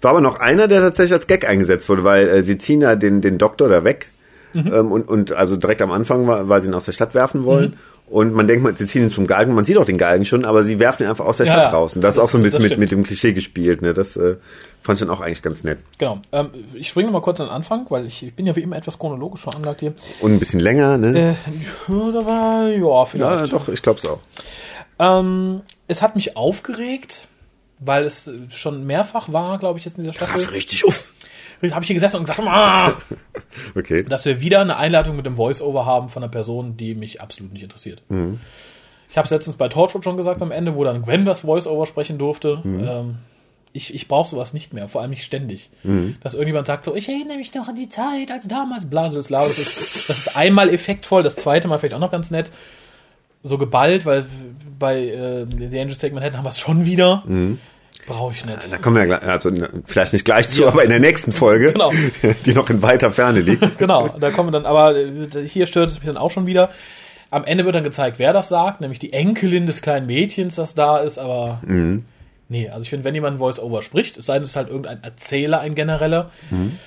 War aber noch einer, der tatsächlich als Gag eingesetzt wurde, weil äh, sie ziehen ja den, den Doktor da weg. Mhm. Ähm, und, und also direkt am Anfang, weil sie ihn aus der Stadt werfen wollen. Mhm. Und man denkt, sie ziehen ihn zum Galgen, man sieht auch den Galgen schon, aber sie werfen ihn einfach aus der Stadt ja, raus. Und das, das, ist auch so ein bisschen mit, mit dem Klischee gespielt. Ne? Das äh, fand ich dann auch eigentlich ganz nett. Genau. Ähm, ich springe mal kurz an den Anfang, weil ich, ich bin ja wie immer etwas chronologisch veranlagt hier. Und ein bisschen länger, ne? Äh, ja, war, ja, vielleicht. Ja, doch, ich glaube es auch. Ähm, es hat mich aufgeregt, weil es schon mehrfach war, glaube ich, jetzt in dieser Staffel. Krass, richtig uff. Habe ich hier gesessen und gesagt, ah! okay. dass wir wieder eine Einleitung mit dem Voice-Over haben von einer Person, die mich absolut nicht interessiert. Mhm. Ich habe es letztens bei Torchwood schon gesagt am Ende, wo dann Gwen das Voice-Over sprechen durfte. Mhm. Ähm, ich, ich brauche sowas nicht mehr, vor allem nicht ständig. Mhm. Dass irgendjemand sagt so, ich erinnere mich noch an die Zeit, als damals Blasus Laus. Das ist, das ist einmal effektvoll, das zweite Mal vielleicht auch noch ganz nett. So geballt, weil bei äh, The Angels Take Manhattan haben wir es schon wieder. Mhm. Brauche ich nicht. Da kommen wir ja gleich, also vielleicht nicht gleich zu, ja. aber in der nächsten Folge, genau. die noch in weiter Ferne liegt. genau, da kommen wir dann, aber äh, hier stört es mich dann auch schon wieder. Am Ende wird dann gezeigt, wer das sagt, nämlich die Enkelin des kleinen Mädchens, das da ist, aber mhm. nee, also ich finde, wenn jemand Voice-Over spricht, es sei denn, es ist halt irgendein Erzähler, ein genereller, mhm.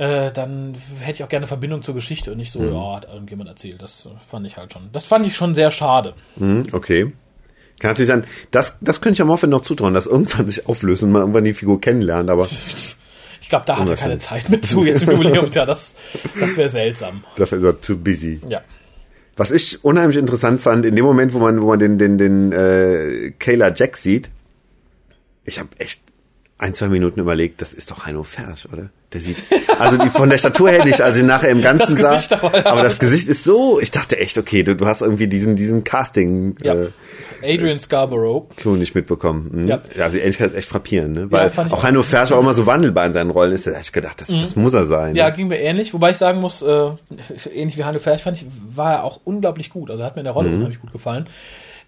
Äh, dann hätte ich auch gerne Verbindung zur Geschichte und nicht so, mhm. ja, hat irgendjemand erzählt. Das fand ich halt schon, das fand ich schon sehr schade. Mhm, okay. Kann natürlich sein, das, das könnte ich am Morphin noch zutrauen, dass irgendwann sich auflöst und man irgendwann die Figur kennenlernt, aber. Ich glaube, da hat er keine Zeit mit zu jetzt im Jubiläumsjahr. Das, das wäre seltsam. Dafür ist er too busy. Ja. Was ich unheimlich interessant fand, in dem Moment, wo man, wo man den, den, den äh, Kayla Jack sieht, ich habe echt ein, zwei Minuten überlegt, das ist doch Heino Fersch, oder? Der sieht, also die, von der Statur her nicht, also nachher im Ganzen sah, aber, aber, das Gesicht ist so, ich dachte echt, okay, du, du hast irgendwie diesen, diesen Casting, ja. äh, Adrian Scarborough. Clou nicht mitbekommen. Mhm. Ja. ja, also Ähnlichkeit ist echt frappierend, ne? Weil ja, auch Heino Fersch auch immer so wandelbar in seinen Rollen ist, da hätte ich gedacht, das, mhm. das muss er sein. Ja, ne? ging mir ähnlich, wobei ich sagen muss, äh, ähnlich wie Heino Fersch fand ich, war er auch unglaublich gut, also hat mir in der Rolle mhm. unheimlich gut gefallen.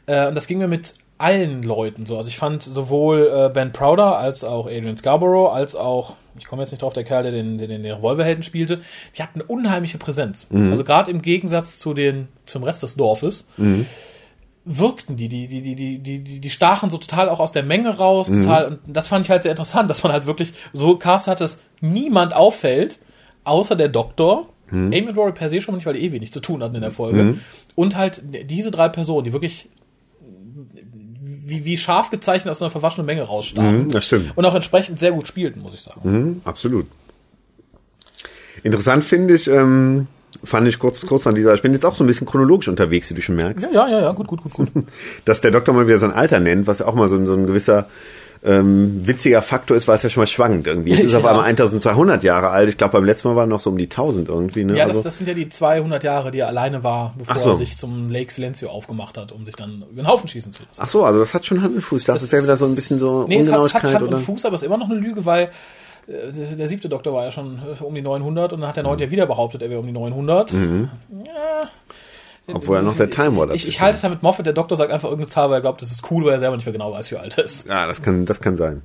Äh, und das ging mir mit allen Leuten so. Also ich fand sowohl äh, Ben Prowder als auch Adrian Scarborough als auch, ich komme jetzt nicht drauf, der Kerl, der den, der den Revolverhelden spielte, die hatten eine unheimliche Präsenz. Mhm. Also gerade im Gegensatz zu den, zum Rest des Dorfes. Mhm. wirkten die, die, die, die, die, die, die stachen so total auch aus der Menge raus, mhm. total, und das fand ich halt sehr interessant, dass man halt wirklich so Cast hat, dass niemand auffällt, außer der Doktor, Mhm. Amy und Rory per se schon mal nicht, weil die eh wenig zu tun hatten in der Folge. Mhm. Und halt diese drei Personen, die wirklich wie, wie scharf gezeichnet aus einer verwaschenen Menge rausstachen. Mhm, das stimmt. Und auch entsprechend sehr gut spielten, muss ich sagen. Mhm, absolut. Interessant finde ich, ähm, fand ich kurz, kurz an dieser, ich bin jetzt auch so ein bisschen chronologisch unterwegs, wie du schon merkst. Ja, ja, ja, ja gut, gut, gut, gut. Dass der Doktor mal wieder sein Alter nennt, was ja auch mal so, so ein gewisser ähm, witziger Faktor ist, weil es ja schon mal schwankt irgendwie. Jetzt ist er auf einmal 1200 Jahre alt. Ich glaube, beim letzten Mal war er noch so um die 1000 irgendwie. Ne? Ja, das, also, das sind ja die 200 Jahre, die er alleine war, bevor so. er sich zum Lake Silencio aufgemacht hat, um sich dann über den Haufen schießen zu lassen. Ach so, also das hat schon Hand und Fuß. Ich dachte, das, das wäre wieder so ein bisschen so nee, Ungenauigkeit. Es hat, es hat Hand oder? und Fuß, aber es ist immer noch eine Lüge, weil äh, der, der siebte Doktor war ja schon äh, um die 900 und dann hat der neunte mhm. ja wieder behauptet, er wäre um die 900. Mhm. Ja, obwohl er noch der Time War Ich, ich halte es da mit Moffat, der Doktor sagt einfach irgendeine Zahl, weil er glaubt, das ist cool, weil er selber nicht mehr genau weiß, wie alt er ist. Ja, das kann, das kann sein.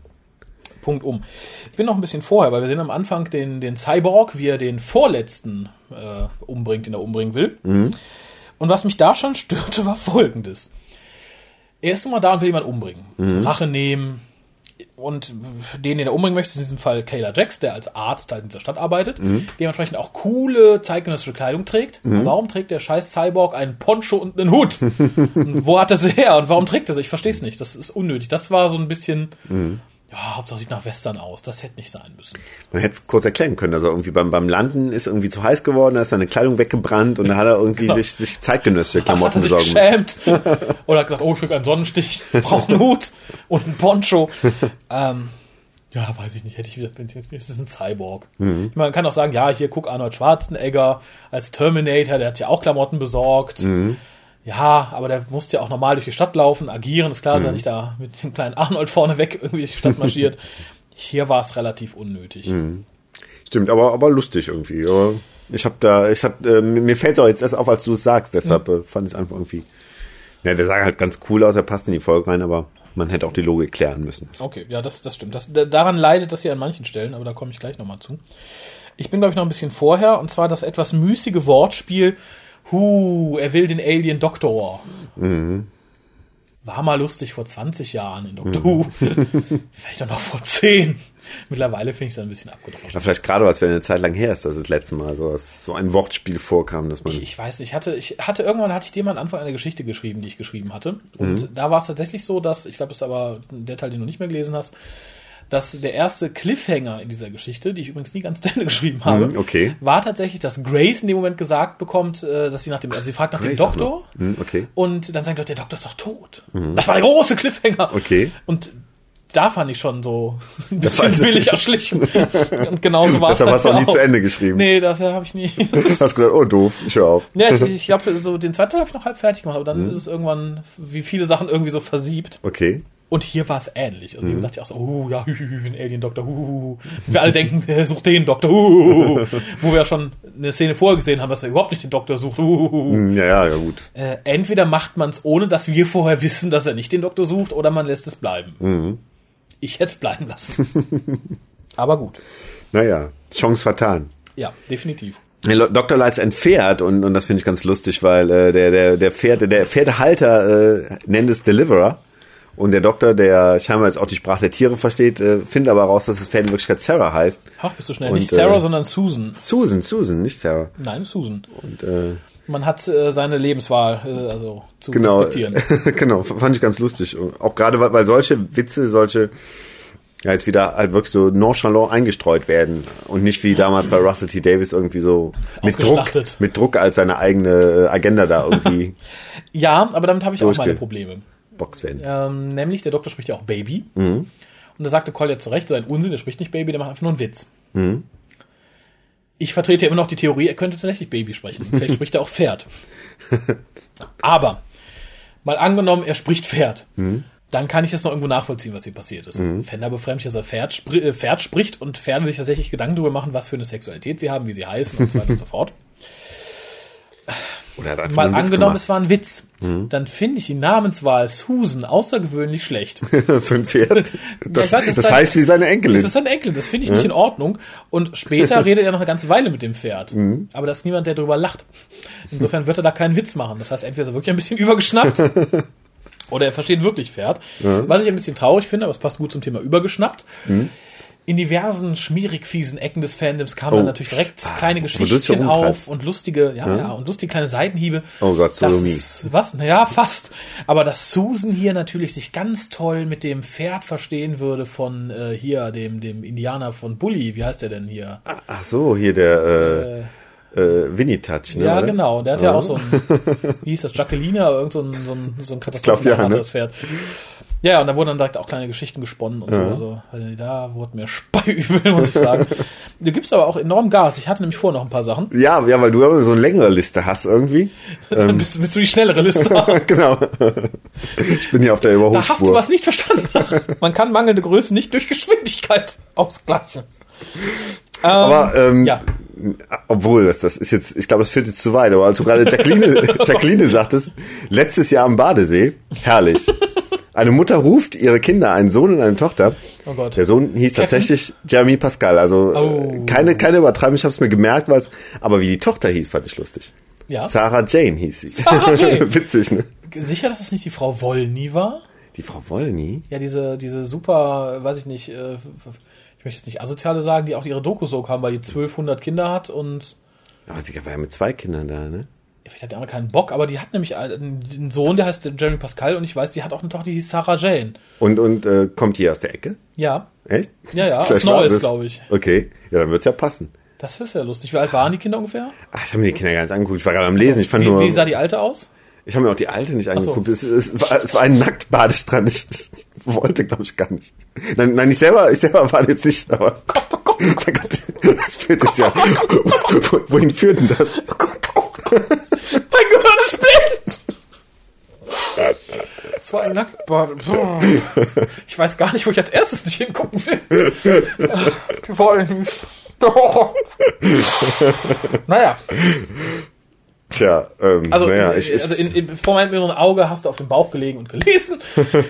Punkt um. Ich bin noch ein bisschen vorher, weil wir sehen am Anfang den, den Cyborg, wie er den vorletzten äh, umbringt, den er umbringen will. Mhm. Und was mich da schon störte, war folgendes. Er ist nun mal da und will jemanden umbringen. Mhm. Rache nehmen. Und den, den er umbringen möchte, ist in diesem Fall Kayla Jax, der als Arzt halt in dieser Stadt arbeitet, mhm. dementsprechend auch coole zeitgenössische Kleidung trägt. Mhm. Warum trägt der scheiß Cyborg einen Poncho und einen Hut? wo hat er sie her und warum trägt er sie? Ich verstehe es nicht. Das ist unnötig. Das war so ein bisschen mhm ja, Hauptsache sieht nach Western aus. Das hätte nicht sein müssen. Man hätte es kurz erklären können. Also irgendwie beim, beim Landen ist irgendwie zu heiß geworden, da ist seine Kleidung weggebrannt und da hat er irgendwie genau. sich, sich zeitgenössische Klamotten besorgen müssen. Oder hat gesagt, oh, ich krieg einen Sonnenstich, brauche einen Hut und einen Poncho. ähm, ja, weiß ich nicht, hätte ich wieder, es ist ein Cyborg. Mhm. Man kann auch sagen, ja, hier guck Arnold Schwarzenegger als Terminator, der hat ja auch Klamotten besorgt. Mhm ja, aber der musste ja auch normal durch die Stadt laufen, agieren, ist klar, mhm. ist er nicht da mit dem kleinen Arnold vorne weg irgendwie durch die Stadt marschiert. Hier war es relativ unnötig. Mhm. Stimmt, aber, aber lustig irgendwie. Aber ich habe da, ich hab, äh, mir fällt es auch jetzt erst auf, als du es sagst, deshalb mhm. äh, fand ich es einfach irgendwie. Ja, der sah halt ganz cool aus, er passt in die Folge rein, aber man hätte auch die Logik klären müssen. Okay, ja, das, das stimmt. Das, daran leidet das hier an manchen Stellen, aber da komme ich gleich nochmal zu. Ich bin, glaube ich, noch ein bisschen vorher, und zwar das etwas müßige Wortspiel Huh, er will den Alien Doktor. Mhm. War mal lustig vor 20 Jahren in Doctor mhm. Who. Vielleicht auch noch vor 10. Mittlerweile finde ich es ein bisschen abgedroschen. Ja, vielleicht gerade, was wir eine Zeit lang her ist, dass das letzte Mal so, so ein Wortspiel vorkam, dass man. Ich, ich weiß nicht, ich hatte, ich hatte irgendwann hatte ich mal am Anfang eine Geschichte geschrieben, die ich geschrieben hatte. Und mhm. da war es tatsächlich so, dass, ich glaube, das ist aber der Teil, den du nicht mehr gelesen hast, dass der erste Cliffhanger in dieser Geschichte, die ich übrigens nie ganz zu Ende geschrieben habe, mm, okay. war tatsächlich, dass Grace in dem Moment gesagt bekommt, äh, dass sie nach dem, also sie fragt nach Grace dem Doktor mm, okay. und dann sagt er, der Doktor ist doch tot. Mm. Das war der große Cliffhanger. Okay. Und da fand ich schon so ein bisschen billig erschlichen. Und genauso war es. Deshalb hast du auch nie zu Ende geschrieben. Nee, das habe ich nie. hast gesagt, oh doof, ich höre auf. Ja, ich, ich glaube, so den zweiten Teil habe ich noch halb fertig gemacht, aber dann mhm. ist es irgendwann, wie viele Sachen irgendwie so versiebt. Okay. Und hier war es ähnlich. Also mhm. dachte ich auch so, oh ja, ein Alien-Doktor, uh, wir alle denken, er sucht den Doktor, uh, wo wir ja schon eine Szene vorher gesehen haben, dass er überhaupt nicht den Doktor sucht. Uh. Ja, ja, ja, gut. Äh, entweder macht man es, ohne dass wir vorher wissen, dass er nicht den Doktor sucht, oder man lässt es bleiben. Mhm. Ich hätte es bleiben lassen. Aber gut. Naja, Chance vertan. Ja, definitiv. Dr. Lights ein Pferd und, und das finde ich ganz lustig, weil äh, der, der, der, Pferde, der Pferdehalter äh, nennt es Deliverer. Und der Doktor, der scheinbar jetzt auch die Sprache der Tiere versteht, äh, findet aber raus, dass das Pferd in Wirklichkeit Sarah heißt. Ach, bist du schnell. Und, nicht Sarah, äh, sondern Susan. Susan, Susan, nicht Sarah. Nein, Susan. Und äh, Man hat äh, seine Lebenswahl äh, also zu genau, respektieren. genau, fand ich ganz lustig. Auch gerade, weil, weil solche Witze, solche ja, jetzt wieder halt wirklich so nonchalant eingestreut werden und nicht wie damals bei Russell T. Davis irgendwie so mit Druck, mit Druck als seine eigene äh, Agenda da irgendwie Ja, aber damit habe ich auch meine Probleme. Werden. Ähm, nämlich, der Doktor spricht ja auch Baby. Mhm. Und da sagte Collier zu Recht, so ein Unsinn, der spricht nicht Baby, der macht einfach nur einen Witz. Mhm. Ich vertrete immer noch die Theorie, er könnte tatsächlich Baby sprechen. Vielleicht spricht er auch Pferd. Aber, mal angenommen, er spricht Pferd. Mhm. Dann kann ich das noch irgendwo nachvollziehen, was hier passiert ist. Fender befremdlich, dass er Pferd, spri äh, Pferd spricht und Pferde sich tatsächlich Gedanken darüber machen, was für eine Sexualität sie haben, wie sie heißen und so weiter und so fort. Oder hat einfach Mal angenommen, es war ein Witz. Mhm. Dann finde ich die Namenswahl Susan außergewöhnlich schlecht. für ein Pferd. Das, es das ist ein- heißt wie seine Enkelin. Das ist ein Enkel, das finde ich nicht in Ordnung. Und später redet er noch eine ganze Weile mit dem Pferd. Mhm. Aber da ist niemand, der drüber lacht. Insofern wird er da keinen Witz machen. Das heißt, entweder ist er wirklich ein bisschen übergeschnappt oder er versteht wirklich Pferd. Was ich ein bisschen traurig finde, aber es passt gut zum Thema übergeschnappt. Mhm. In diversen schmierig fiesen Ecken des Fandoms kamen Oh. dann natürlich direkt Ah, kleine das schon auf und lustige, ja, ja, und lustige kleine Seitenhiebe. Oh Gott, das Sodomie. ist, was? Naja, fast. Aber dass Susan hier natürlich sich ganz toll mit dem Pferd verstehen würde von äh, hier, dem, dem Indianer von Bully. Wie heißt der denn hier? Ach so, hier der äh, äh, Winnie Touch, ne? ja, oder? genau. Der hat ja auch so ein, wie hieß das, Jacqueline, aber irgend so ein, so ein, so ein glaub, ja, Katastrophen ne? das Pferd. Ja, ja, und da wurden dann direkt auch kleine Geschichten gesponnen und so. Also, also da wurde mir speiübel, muss ich sagen. du gibst aber auch enorm Gas. Ich hatte nämlich vorher noch ein paar Sachen. Ja, ja, weil du ja so eine längere Liste hast irgendwie. Dann bist, willst du die schnellere Liste genau. Ich bin hier auf der Da Überholspur. hast du was nicht verstanden. Man kann mangelnde Größe nicht durch Geschwindigkeit ausgleichen. Ähm, Aber ähm, ja. obwohl, das, das ist jetzt, ich glaube, das führt jetzt zu weit, aber als du gerade Jacqueline, Jacqueline sagtest, letztes Jahr am Badesee, herrlich. Eine Mutter ruft ihre Kinder, einen Sohn und eine Tochter. Oh Gott. Der Sohn hieß Kevin? tatsächlich Jeremy Pascal. Also Oh. äh, keine, keine Übertreibung, ich habe es mir gemerkt, weil's, aber wie die Tochter hieß, fand ich lustig. Ja. Sarah Jane hieß sie. Sarah Jane. Witzig, ne? Sicher, dass es nicht die Frau Wollny war? Die Frau Wollny? Ja, diese, diese super, weiß ich nicht, äh, ich möchte jetzt nicht asoziale sagen, die auch ihre Dokus so haben, weil die 1200 Kinder hat und Aber sie war ja mit zwei Kindern da, ne? Vielleicht hat die andere keinen Bock, aber die hat nämlich einen Sohn, der heißt Jeremy Pascal und ich weiß, die hat auch eine Tochter, die hieß Sarah Jane. Und, und äh, kommt hier aus der Ecke? Ja, Echt? Ja, ja, aus Neues, es. glaub ich. Okay, ja, dann wird's ja passen. das ist ja lustig. Wie alt waren die Kinder ungefähr? Ach, ich habe mir die Kinder gar nicht angeguckt. Ich war gerade am Lesen. Ich fand Wie, nur. wie sah die alte aus? ich habe mir auch die alte nicht so. angeguckt. Es, es, war, es war ein Nacktbadestrand. Ich, ich wollte, glaube ich, gar nicht. Nein, nein, ich selber, ich selber war jetzt nicht, aber. Gott, oh Gott, Oh mein Gott, das führt jetzt ja. Wo- Wohin führt denn das? oh oh Gott. Mein Gehirn ist blind! Das war ein Nacktbad. Ich weiß gar nicht, wo ich als erstes nicht hingucken will. Wir wollen. Doch. Naja, Tja, ähm, also, naja, ich, also in, in, vor meinem inneren Auge hast du auf dem Bauch gelegen und gelesen.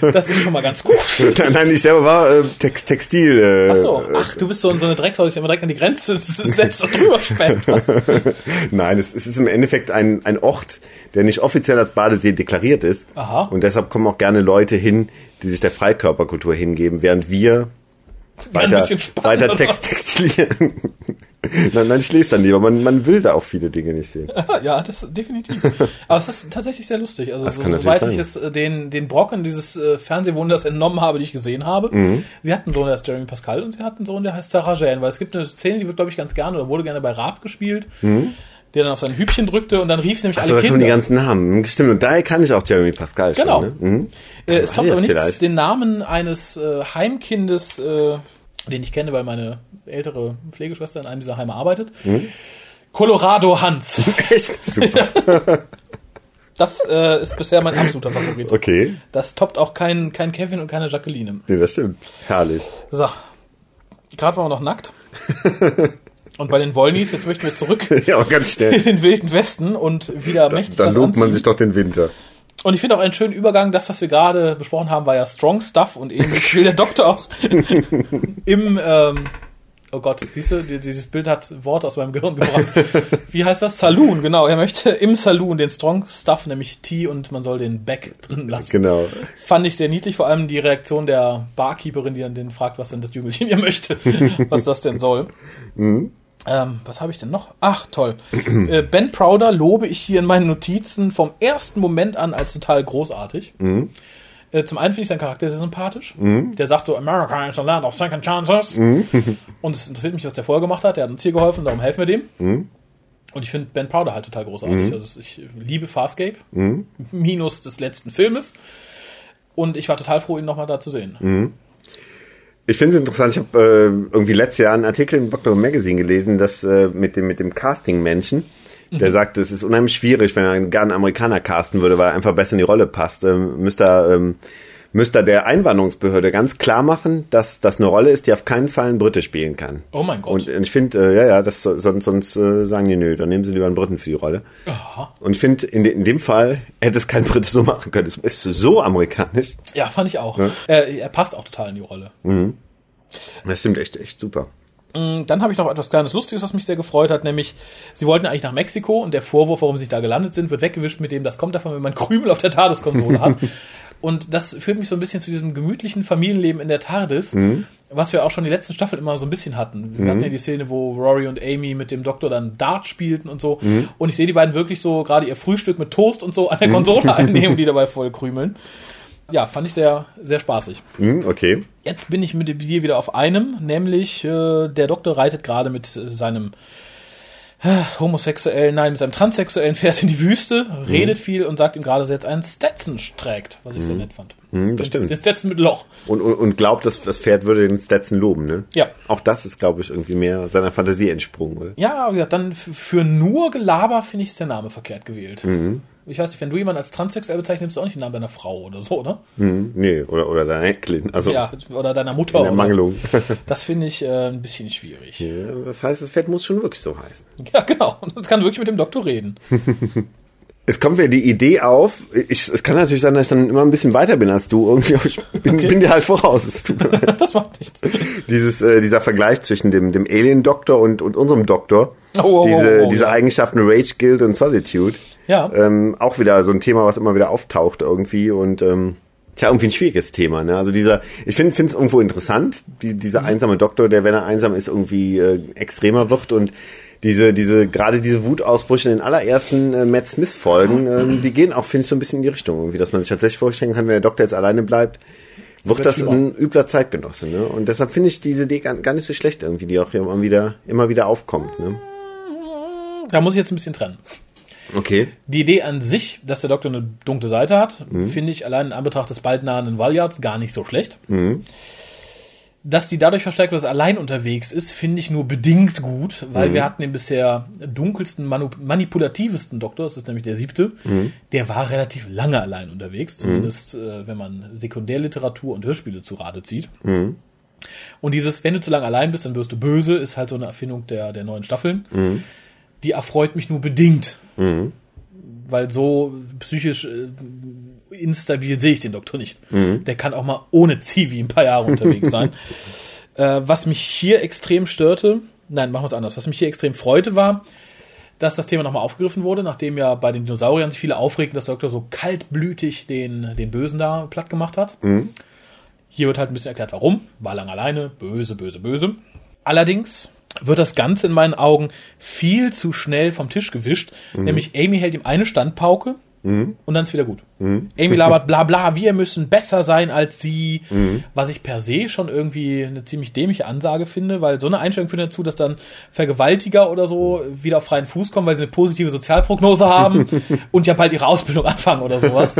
Das ist schon mal ganz gut. nein, nein, ich selber war äh, Tex, Textil. Äh, Ach so, ach, du bist so, so eine Drecksau, die sich immer direkt an die Grenze setzt und drüber sperrt. Nein, es, es ist im Endeffekt ein, ein Ort, der nicht offiziell als Badesee deklariert ist. Aha. Und deshalb kommen auch gerne Leute hin, die sich der Freikörperkultur hingeben, während wir weiter, spannend, weiter? Text textilieren. nein, nein, ich lese dann lieber. Man, man will da auch viele Dinge nicht sehen. Ja, das definitiv. Aber es ist tatsächlich sehr lustig. Also, Das so, soweit ich es äh, den, den Brocken dieses äh, Fernsehwunders entnommen habe, die ich gesehen habe. Mhm. Sie hatten einen Sohn, der heißt Jeremy Pascal und sie hatten einen Sohn, der heißt Sarah Jane. Weil es gibt eine Szene, die wird, glaube ich, ganz gerne oder wurde gerne bei Raab gespielt, der dann auf sein Hübchen drückte und dann rief sie nämlich Also alle Kinder. die ganzen Namen. Stimmt, und daher kann ich auch Jeremy Pascal Genau. schon. Ne? Mhm. Äh, es War kommt aber nicht vielleicht? den Namen eines äh, Heimkindes, äh, den ich kenne, weil meine ältere Pflegeschwester in einem dieser Heime arbeitet. Mhm. Colorado Hans. Echt? Super. Das äh, ist bisher mein absoluter Favorit. Okay. Das toppt auch kein, kein Kevin und keine Jacqueline. Nee, das stimmt. Herrlich. So. Gerade waren wir noch nackt. Und bei den Wollnys, jetzt möchten wir zurück ja, ganz in schnell. den wilden Westen und wieder mächtig Dann lobt man sich doch den Winter. Und ich finde auch einen schönen Übergang, das, was wir gerade besprochen haben, war ja Strong Stuff und eben will der Doktor auch im, ähm, oh Gott, siehst du, dieses Bild hat Worte aus meinem Gehirn gebracht. Wie heißt das? Saloon, genau. Er möchte im Saloon den Strong Stuff, nämlich Tee und man soll den Back drin lassen. Genau. Fand ich sehr niedlich, vor allem die Reaktion der Barkeeperin, die dann den fragt, was denn das Jügelchen ihr möchte, was das denn soll. Mhm. Ähm, was habe ich denn noch? Ach, toll. äh, ben Prowder lobe ich hier in meinen Notizen vom ersten Moment an als total großartig. Mhm. Äh, zum einen finde ich seinen Charakter sehr sympathisch. Mhm. Der sagt so, America is a land of second chances. Mhm. Und es interessiert mich, was der vorher gemacht hat. Der hat uns hier geholfen, darum helfen wir dem. Mhm. Und ich finde Ben Prowder halt total großartig. Mhm. Also ich liebe Farscape. Mhm. Minus des letzten Filmes. Und ich war total froh, ihn nochmal da zu sehen. Ich finde es interessant, ich habe äh, irgendwie letztes Jahr einen Artikel im Dr. Magazine gelesen, dass äh, mit dem, mit dem Casting-Menschen, der mhm. sagt, es ist unheimlich schwierig, wenn er gar einen Amerikaner casten würde, weil er einfach besser in die Rolle passt. Ähm, müsste er, ähm, müsste er der Einwanderungsbehörde ganz klar machen, dass das eine Rolle ist, die auf keinen Fall einen Brite spielen kann. Oh mein Gott. Und ich finde, äh, ja, ja, das sonst, sonst äh, sagen die, nö, dann nehmen sie lieber einen Briten für die Rolle. Aha. Und ich finde, in, de, in dem Fall hätte es kein Brite so machen können. Es ist so amerikanisch. Ja, fand ich auch. Ja? Er, er passt auch total in die Rolle. Mhm. Das stimmt echt, echt super. Mm, dann habe ich noch etwas kleines Lustiges, was mich sehr gefreut hat, nämlich sie wollten eigentlich nach Mexiko und der Vorwurf, warum sie da gelandet sind, wird weggewischt mit dem, das kommt davon, wenn man Krümel auf der TARDIS-Konsole hat. Und das führt mich so ein bisschen zu diesem gemütlichen Familienleben in der TARDIS, mhm. was wir auch schon die letzten Staffeln immer so ein bisschen hatten. Wir mhm. hatten ja die Szene, wo Rory und Amy mit dem Doktor dann Dart spielten und so. Mhm. Und ich sehe die beiden wirklich so gerade ihr Frühstück mit Toast und so an der Konsole einnehmen, die dabei voll krümeln. Ja, fand ich sehr, sehr spaßig. Mm, okay. Jetzt bin ich mit dir wieder auf einem, nämlich äh, der Doktor reitet gerade mit seinem äh, homosexuellen, nein, mit seinem transsexuellen Pferd in die Wüste, mhm. redet viel und sagt ihm gerade, dass er jetzt einen Stetson trägt, was ich mhm. sehr nett fand. Mhm, das stimmt. Den Stetson mit Loch. Und, und, und glaubt, dass das Pferd würde den Stetson loben, ne? Ja. Auch das ist, glaube ich, irgendwie mehr seiner Fantasie entsprungen, oder? Ja, dann für nur Gelaber finde ich, ist der Name verkehrt gewählt. Mhm ich weiß nicht, wenn du jemanden als transsexuell bezeichnest, nimmst du auch nicht den Namen deiner Frau oder so, oder? Hm, nee, oder, oder deiner Enkelin. Also ja, oder deiner Mutter. In der Mangelung. das finde ich äh, ein bisschen schwierig. Ja, das heißt, das Pferd muss schon wirklich so heißen. Ja, genau. Und das kann wirklich mit dem Doktor reden. es kommt mir die Idee auf, ich, es kann natürlich sein, dass ich dann immer ein bisschen weiter bin als du. Irgendwie, ich bin, okay. bin dir halt voraus. Es tut mir das macht nichts. Dieses, äh, dieser Vergleich zwischen dem, dem Alien-Doktor und, und unserem Doktor. Oh, oh, diese, oh, oh, diese ja. Eigenschaften Rage, Guild und Solitude. Ja. Ähm, auch wieder so ein Thema, was immer wieder auftaucht irgendwie und ähm, Tja, irgendwie ein schwieriges Thema, ne? Also dieser, ich finde es irgendwo interessant, die, dieser mhm. einsame Doktor, der, wenn er einsam ist, irgendwie äh, extremer wird und diese, diese, gerade diese Wutausbrüche in den allerersten äh, Matt Smith-Folgen, ähm, die gehen auch, finde ich, so ein bisschen in die Richtung irgendwie, dass man sich tatsächlich vorstellen kann, wenn der Doktor jetzt alleine bleibt, wird das ein übler Zeitgenosse, ne? Und deshalb finde ich diese Idee gar, gar nicht so schlecht irgendwie, die auch immer wieder, immer wieder aufkommt, ne? Da muss ich jetzt ein bisschen trennen. Okay. Die Idee an sich, dass der Doktor eine dunkle Seite hat, mhm. finde ich allein in Anbetracht des bald nahenden Valjards gar nicht so schlecht. Mhm. Dass die dadurch verstärkt wird, dass er allein unterwegs ist, finde ich nur bedingt gut, weil mhm. wir hatten den bisher dunkelsten, manipulativsten Doktor, das ist nämlich der siebte, mhm. der war relativ lange allein unterwegs, mhm. zumindest äh, wenn man Sekundärliteratur und Hörspiele zu Rate zieht. Mhm. Und dieses, wenn du zu lange allein bist, dann wirst du böse, ist halt so eine Erfindung der, der neuen Staffeln. Die erfreut mich nur bedingt. Mhm. Weil so psychisch äh, instabil sehe ich den Doktor nicht. Mhm. Der kann auch mal ohne Zivi ein paar Jahre unterwegs sein. äh, was mich hier extrem störte, nein, machen wir es anders. Was mich hier extrem freute, war, dass das Thema nochmal aufgegriffen wurde, nachdem ja bei den Dinosauriern sich viele aufregten, dass der Doktor so kaltblütig den, den Bösen da platt gemacht hat. Mhm. Hier wird halt ein bisschen erklärt, warum. War lang alleine, böse, böse, böse. Allerdings wird das Ganze in meinen Augen viel zu schnell vom Tisch gewischt. Mhm. Nämlich Amy hält ihm eine Standpauke mhm. und dann ist wieder gut. Mhm. Amy labert bla bla, wir müssen besser sein als sie, mhm. was ich per se schon irgendwie eine ziemlich dämliche Ansage finde, weil so eine Einstellung führt dazu, dass dann Vergewaltiger oder so wieder auf freien Fuß kommen, weil sie eine positive Sozialprognose haben und ja bald ihre Ausbildung anfangen oder sowas.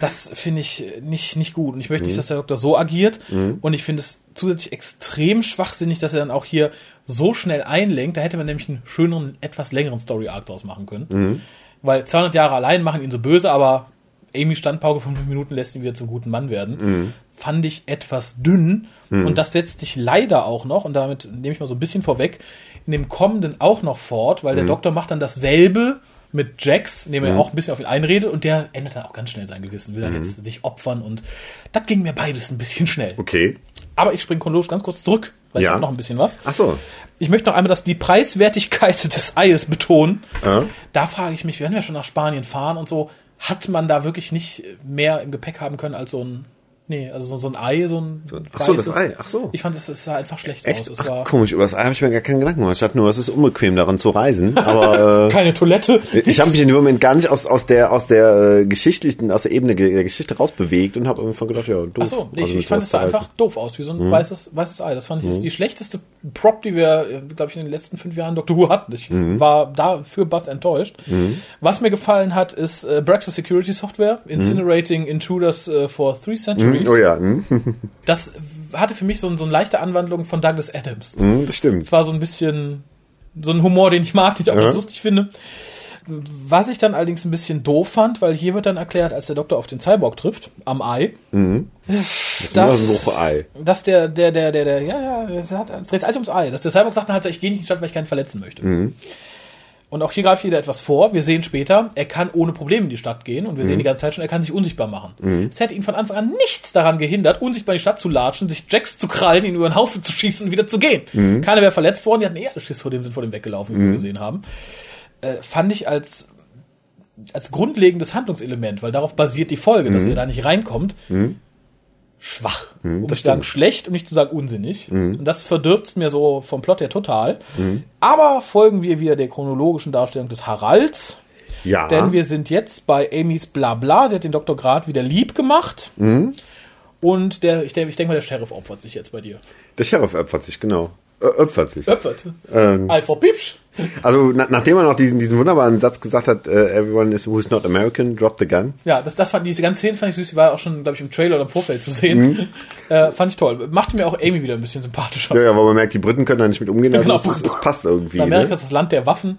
Das finde ich nicht, nicht gut. Und ich möchte nicht, mhm. dass der Doktor so agiert. Mhm. Und ich finde es zusätzlich extrem schwachsinnig, dass er dann auch hier so schnell einlenkt. Da hätte man nämlich einen schöneren, etwas längeren Story-Arc draus machen können. Mhm. Weil 200 Jahre allein machen ihn so böse, aber Amy Standpauke fünf Minuten lässt ihn wieder zum guten Mann werden. Mhm. Fand ich etwas dünn. Mhm. Und das setzt sich leider auch noch, und damit nehme ich mal so ein bisschen vorweg, in dem kommenden auch noch fort, weil der mhm. Doktor macht dann dasselbe, mit Jax, indem er auch ein bisschen auf ihn einredet und der ändert dann auch ganz schnell sein Gewissen, will dann jetzt sich opfern und das ging mir beides ein bisschen schnell. Okay. Aber ich springe chronologisch ganz kurz zurück, weil ich Ja. habe noch ein bisschen was. Ach so. Ich möchte noch einmal das, die Preiswertigkeit des Eies betonen. Ja. Da frage ich mich, wir werden ja schon nach Spanien fahren und so, hat man da wirklich nicht mehr im Gepäck haben können als so ein, nee, also so, so ein Ei, so ein ach so, das Ei, ach so. Ich fand, es es sah einfach schlecht Echt? aus. Es Ach, war komisch, über das Ei habe ich mir gar keinen Gedanken gemacht. Ich dachte nur, es ist unbequem, daran zu reisen. Aber äh, keine Toilette. ich habe mich in dem Moment gar nicht aus, aus der, aus der äh, geschichtlichen, aus der Ebene der Geschichte rausbewegt und habe irgendwann gedacht, ja, doof. Ach so, ich, Also ich fand es sah einfach doof aus, wie so ein Mhm. weißes, weißes Ei. Das fand ich ist die schlechteste Prop, die wir, glaube ich, in den letzten fünf Jahren Doctor Who hatten. Ich Mhm. war dafür bass enttäuscht. Was mir gefallen hat, ist äh, Brexit Security Software, Incinerating Intruders äh, for Three Centuries. Oh ja, hm, Das hatte für mich so, so eine leichte Anwandlung von Douglas Adams. hm, das stimmt. Es war so ein bisschen so ein Humor, den ich mag, den ich auch Ja. ganz lustig finde. Was ich dann allerdings ein bisschen doof fand, weil hier wird dann erklärt, als der Doktor auf den Cyborg trifft, am Ei, Das ist nur ein Woche-Ei. dass der, der, der, der, der, ja, ja, es dreht sich ums Ei. Dass der Cyborg sagt dann halt, so, ich gehe nicht in die Stadt, weil ich keinen verletzen möchte. Und auch hier greift wieder etwas vor. Wir sehen später, er kann ohne Probleme in die Stadt gehen und wir sehen die ganze Zeit schon, er kann sich unsichtbar machen. Es hätte ihn von Anfang an nichts daran gehindert, unsichtbar in die Stadt zu latschen, sich Jacks zu krallen, ihn über den Haufen zu schießen und wieder zu gehen. Keiner wäre verletzt worden, die hatten eh alle Schiss vor dem, sind vor dem weggelaufen, wie wir gesehen haben. Äh, fand ich als, als grundlegendes Handlungselement, weil darauf basiert die Folge, dass er da nicht reinkommt, schwach. um nicht zu sagen schlecht, um nicht zu sagen unsinnig. Und das verdirbt mir so vom Plot her total. Aber folgen wir wieder der chronologischen Darstellung des Haralds. Ja. Denn wir sind jetzt bei Amy's Blabla. Sie hat den Dr. Grad wieder lieb gemacht. Und der, ich denke, ich denke mal, der Sheriff opfert sich jetzt bei dir. der Sheriff opfert sich, genau. Opfert sich. Opfert. Ähm, Alpha Pipsch. also na, nachdem er noch diesen, diesen wunderbaren Satz gesagt hat, äh, everyone is who is not American, drop the gun. Ja, das, das fand, diese ganze Szene fand ich süß. Die war auch schon, glaube ich, im Trailer oder im Vorfeld zu sehen. Äh, fand ich toll. Machte mir auch Amy wieder ein bisschen sympathischer. Ja, ja, weil man merkt, die Briten können da nicht mit umgehen, also Genau. es, es, passt irgendwie. Amerika Ne? ist das Land der Waffen.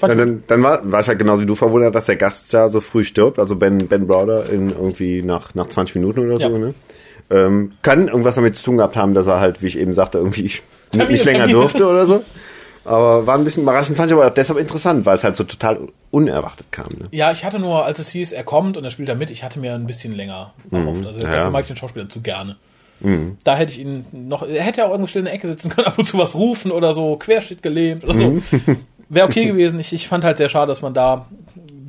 Ja, dann dann war, war ich halt genauso wie du verwundert, dass der Gast ja so früh stirbt, also Ben, ben Browder in irgendwie nach, nach 20 Minuten oder so, Ja. ne? Ähm, kann irgendwas damit zu tun gehabt haben, dass er halt, wie ich eben sagte, irgendwie nicht, Termine, nicht länger Termine. durfte oder so. Aber war ein bisschen überraschend, fand ich aber auch deshalb interessant, weil es halt so total unerwartet kam. Ne? Ja, ich hatte nur, als es hieß, er kommt und er spielt da mit, ich hatte mir ein bisschen länger erhofft. Also ja. dafür mag ich den Schauspieler zu gerne. Da hätte ich ihn noch, er hätte ja auch irgendwo still in der Ecke sitzen können, ab und zu was rufen oder so, Querschnitt gelähmt oder so. Wäre okay gewesen. Ich, ich fand halt sehr schade, dass man da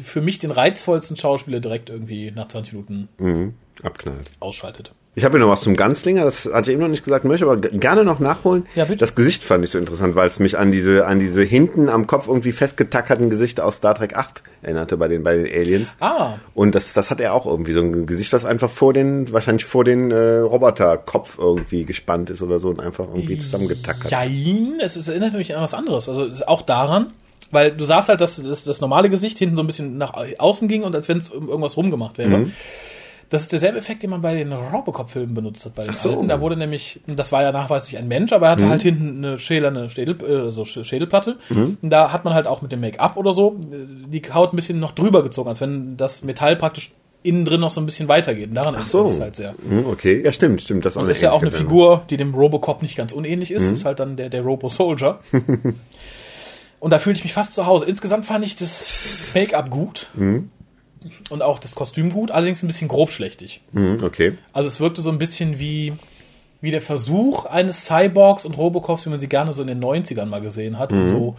für mich den reizvollsten Schauspieler direkt irgendwie nach 20 Minuten Abknallt. ausschaltet. Ich habe hier noch was zum Ganzlinger, das hatte ich eben noch nicht gesagt, möchte aber gerne noch nachholen. Ja, bitte. Das Gesicht fand ich so interessant, weil es mich an diese, an diese hinten am Kopf irgendwie festgetackerten Gesichter aus Star Trek 8 erinnerte bei den, bei den Aliens. Ah, Und das, das hat er auch irgendwie so ein Gesicht, was einfach vor den, wahrscheinlich vor den äh, Roboterkopf irgendwie gespannt ist oder so und einfach irgendwie zusammengetackert. Jein, es, ist, erinnert mich an was anderes. Also es auch daran, weil du sahst halt, dass, dass das normale Gesicht hinten so ein bisschen nach außen ging und als wenn es um irgendwas rumgemacht wäre. Mhm. Das ist derselbe Effekt, den man bei den Robocop-Filmen benutzt hat. Bei den so. Mhm. alten. Da wurde nämlich, das war ja nachweislich ein Mensch, aber er hatte halt hinten eine schälerne Schädel, äh, so Sch- Schädelplatte. Mhm. Da hat man halt auch mit dem Make-up oder so äh, die Haut ein bisschen noch drüber gezogen, als wenn das Metall praktisch innen drin noch so ein bisschen weitergeht. Und daran erinnert so. es halt sehr. Hm, okay, ja stimmt, stimmt. Das ist Und ist ja auch eine Figur, die dem Robocop nicht ganz unähnlich Mhm. ist. Ist halt dann der, der Robo-Soldier. Und da fühle ich mich fast zu Hause. Insgesamt fand ich das Make-up gut. Mhm. Und auch das Kostüm gut, allerdings ein bisschen grobschlächtig. Hm, okay. Also es wirkte so ein bisschen wie, wie der Versuch eines Cyborgs und Robocops, wie man sie gerne so in den 90ern mal gesehen hat. Mhm. So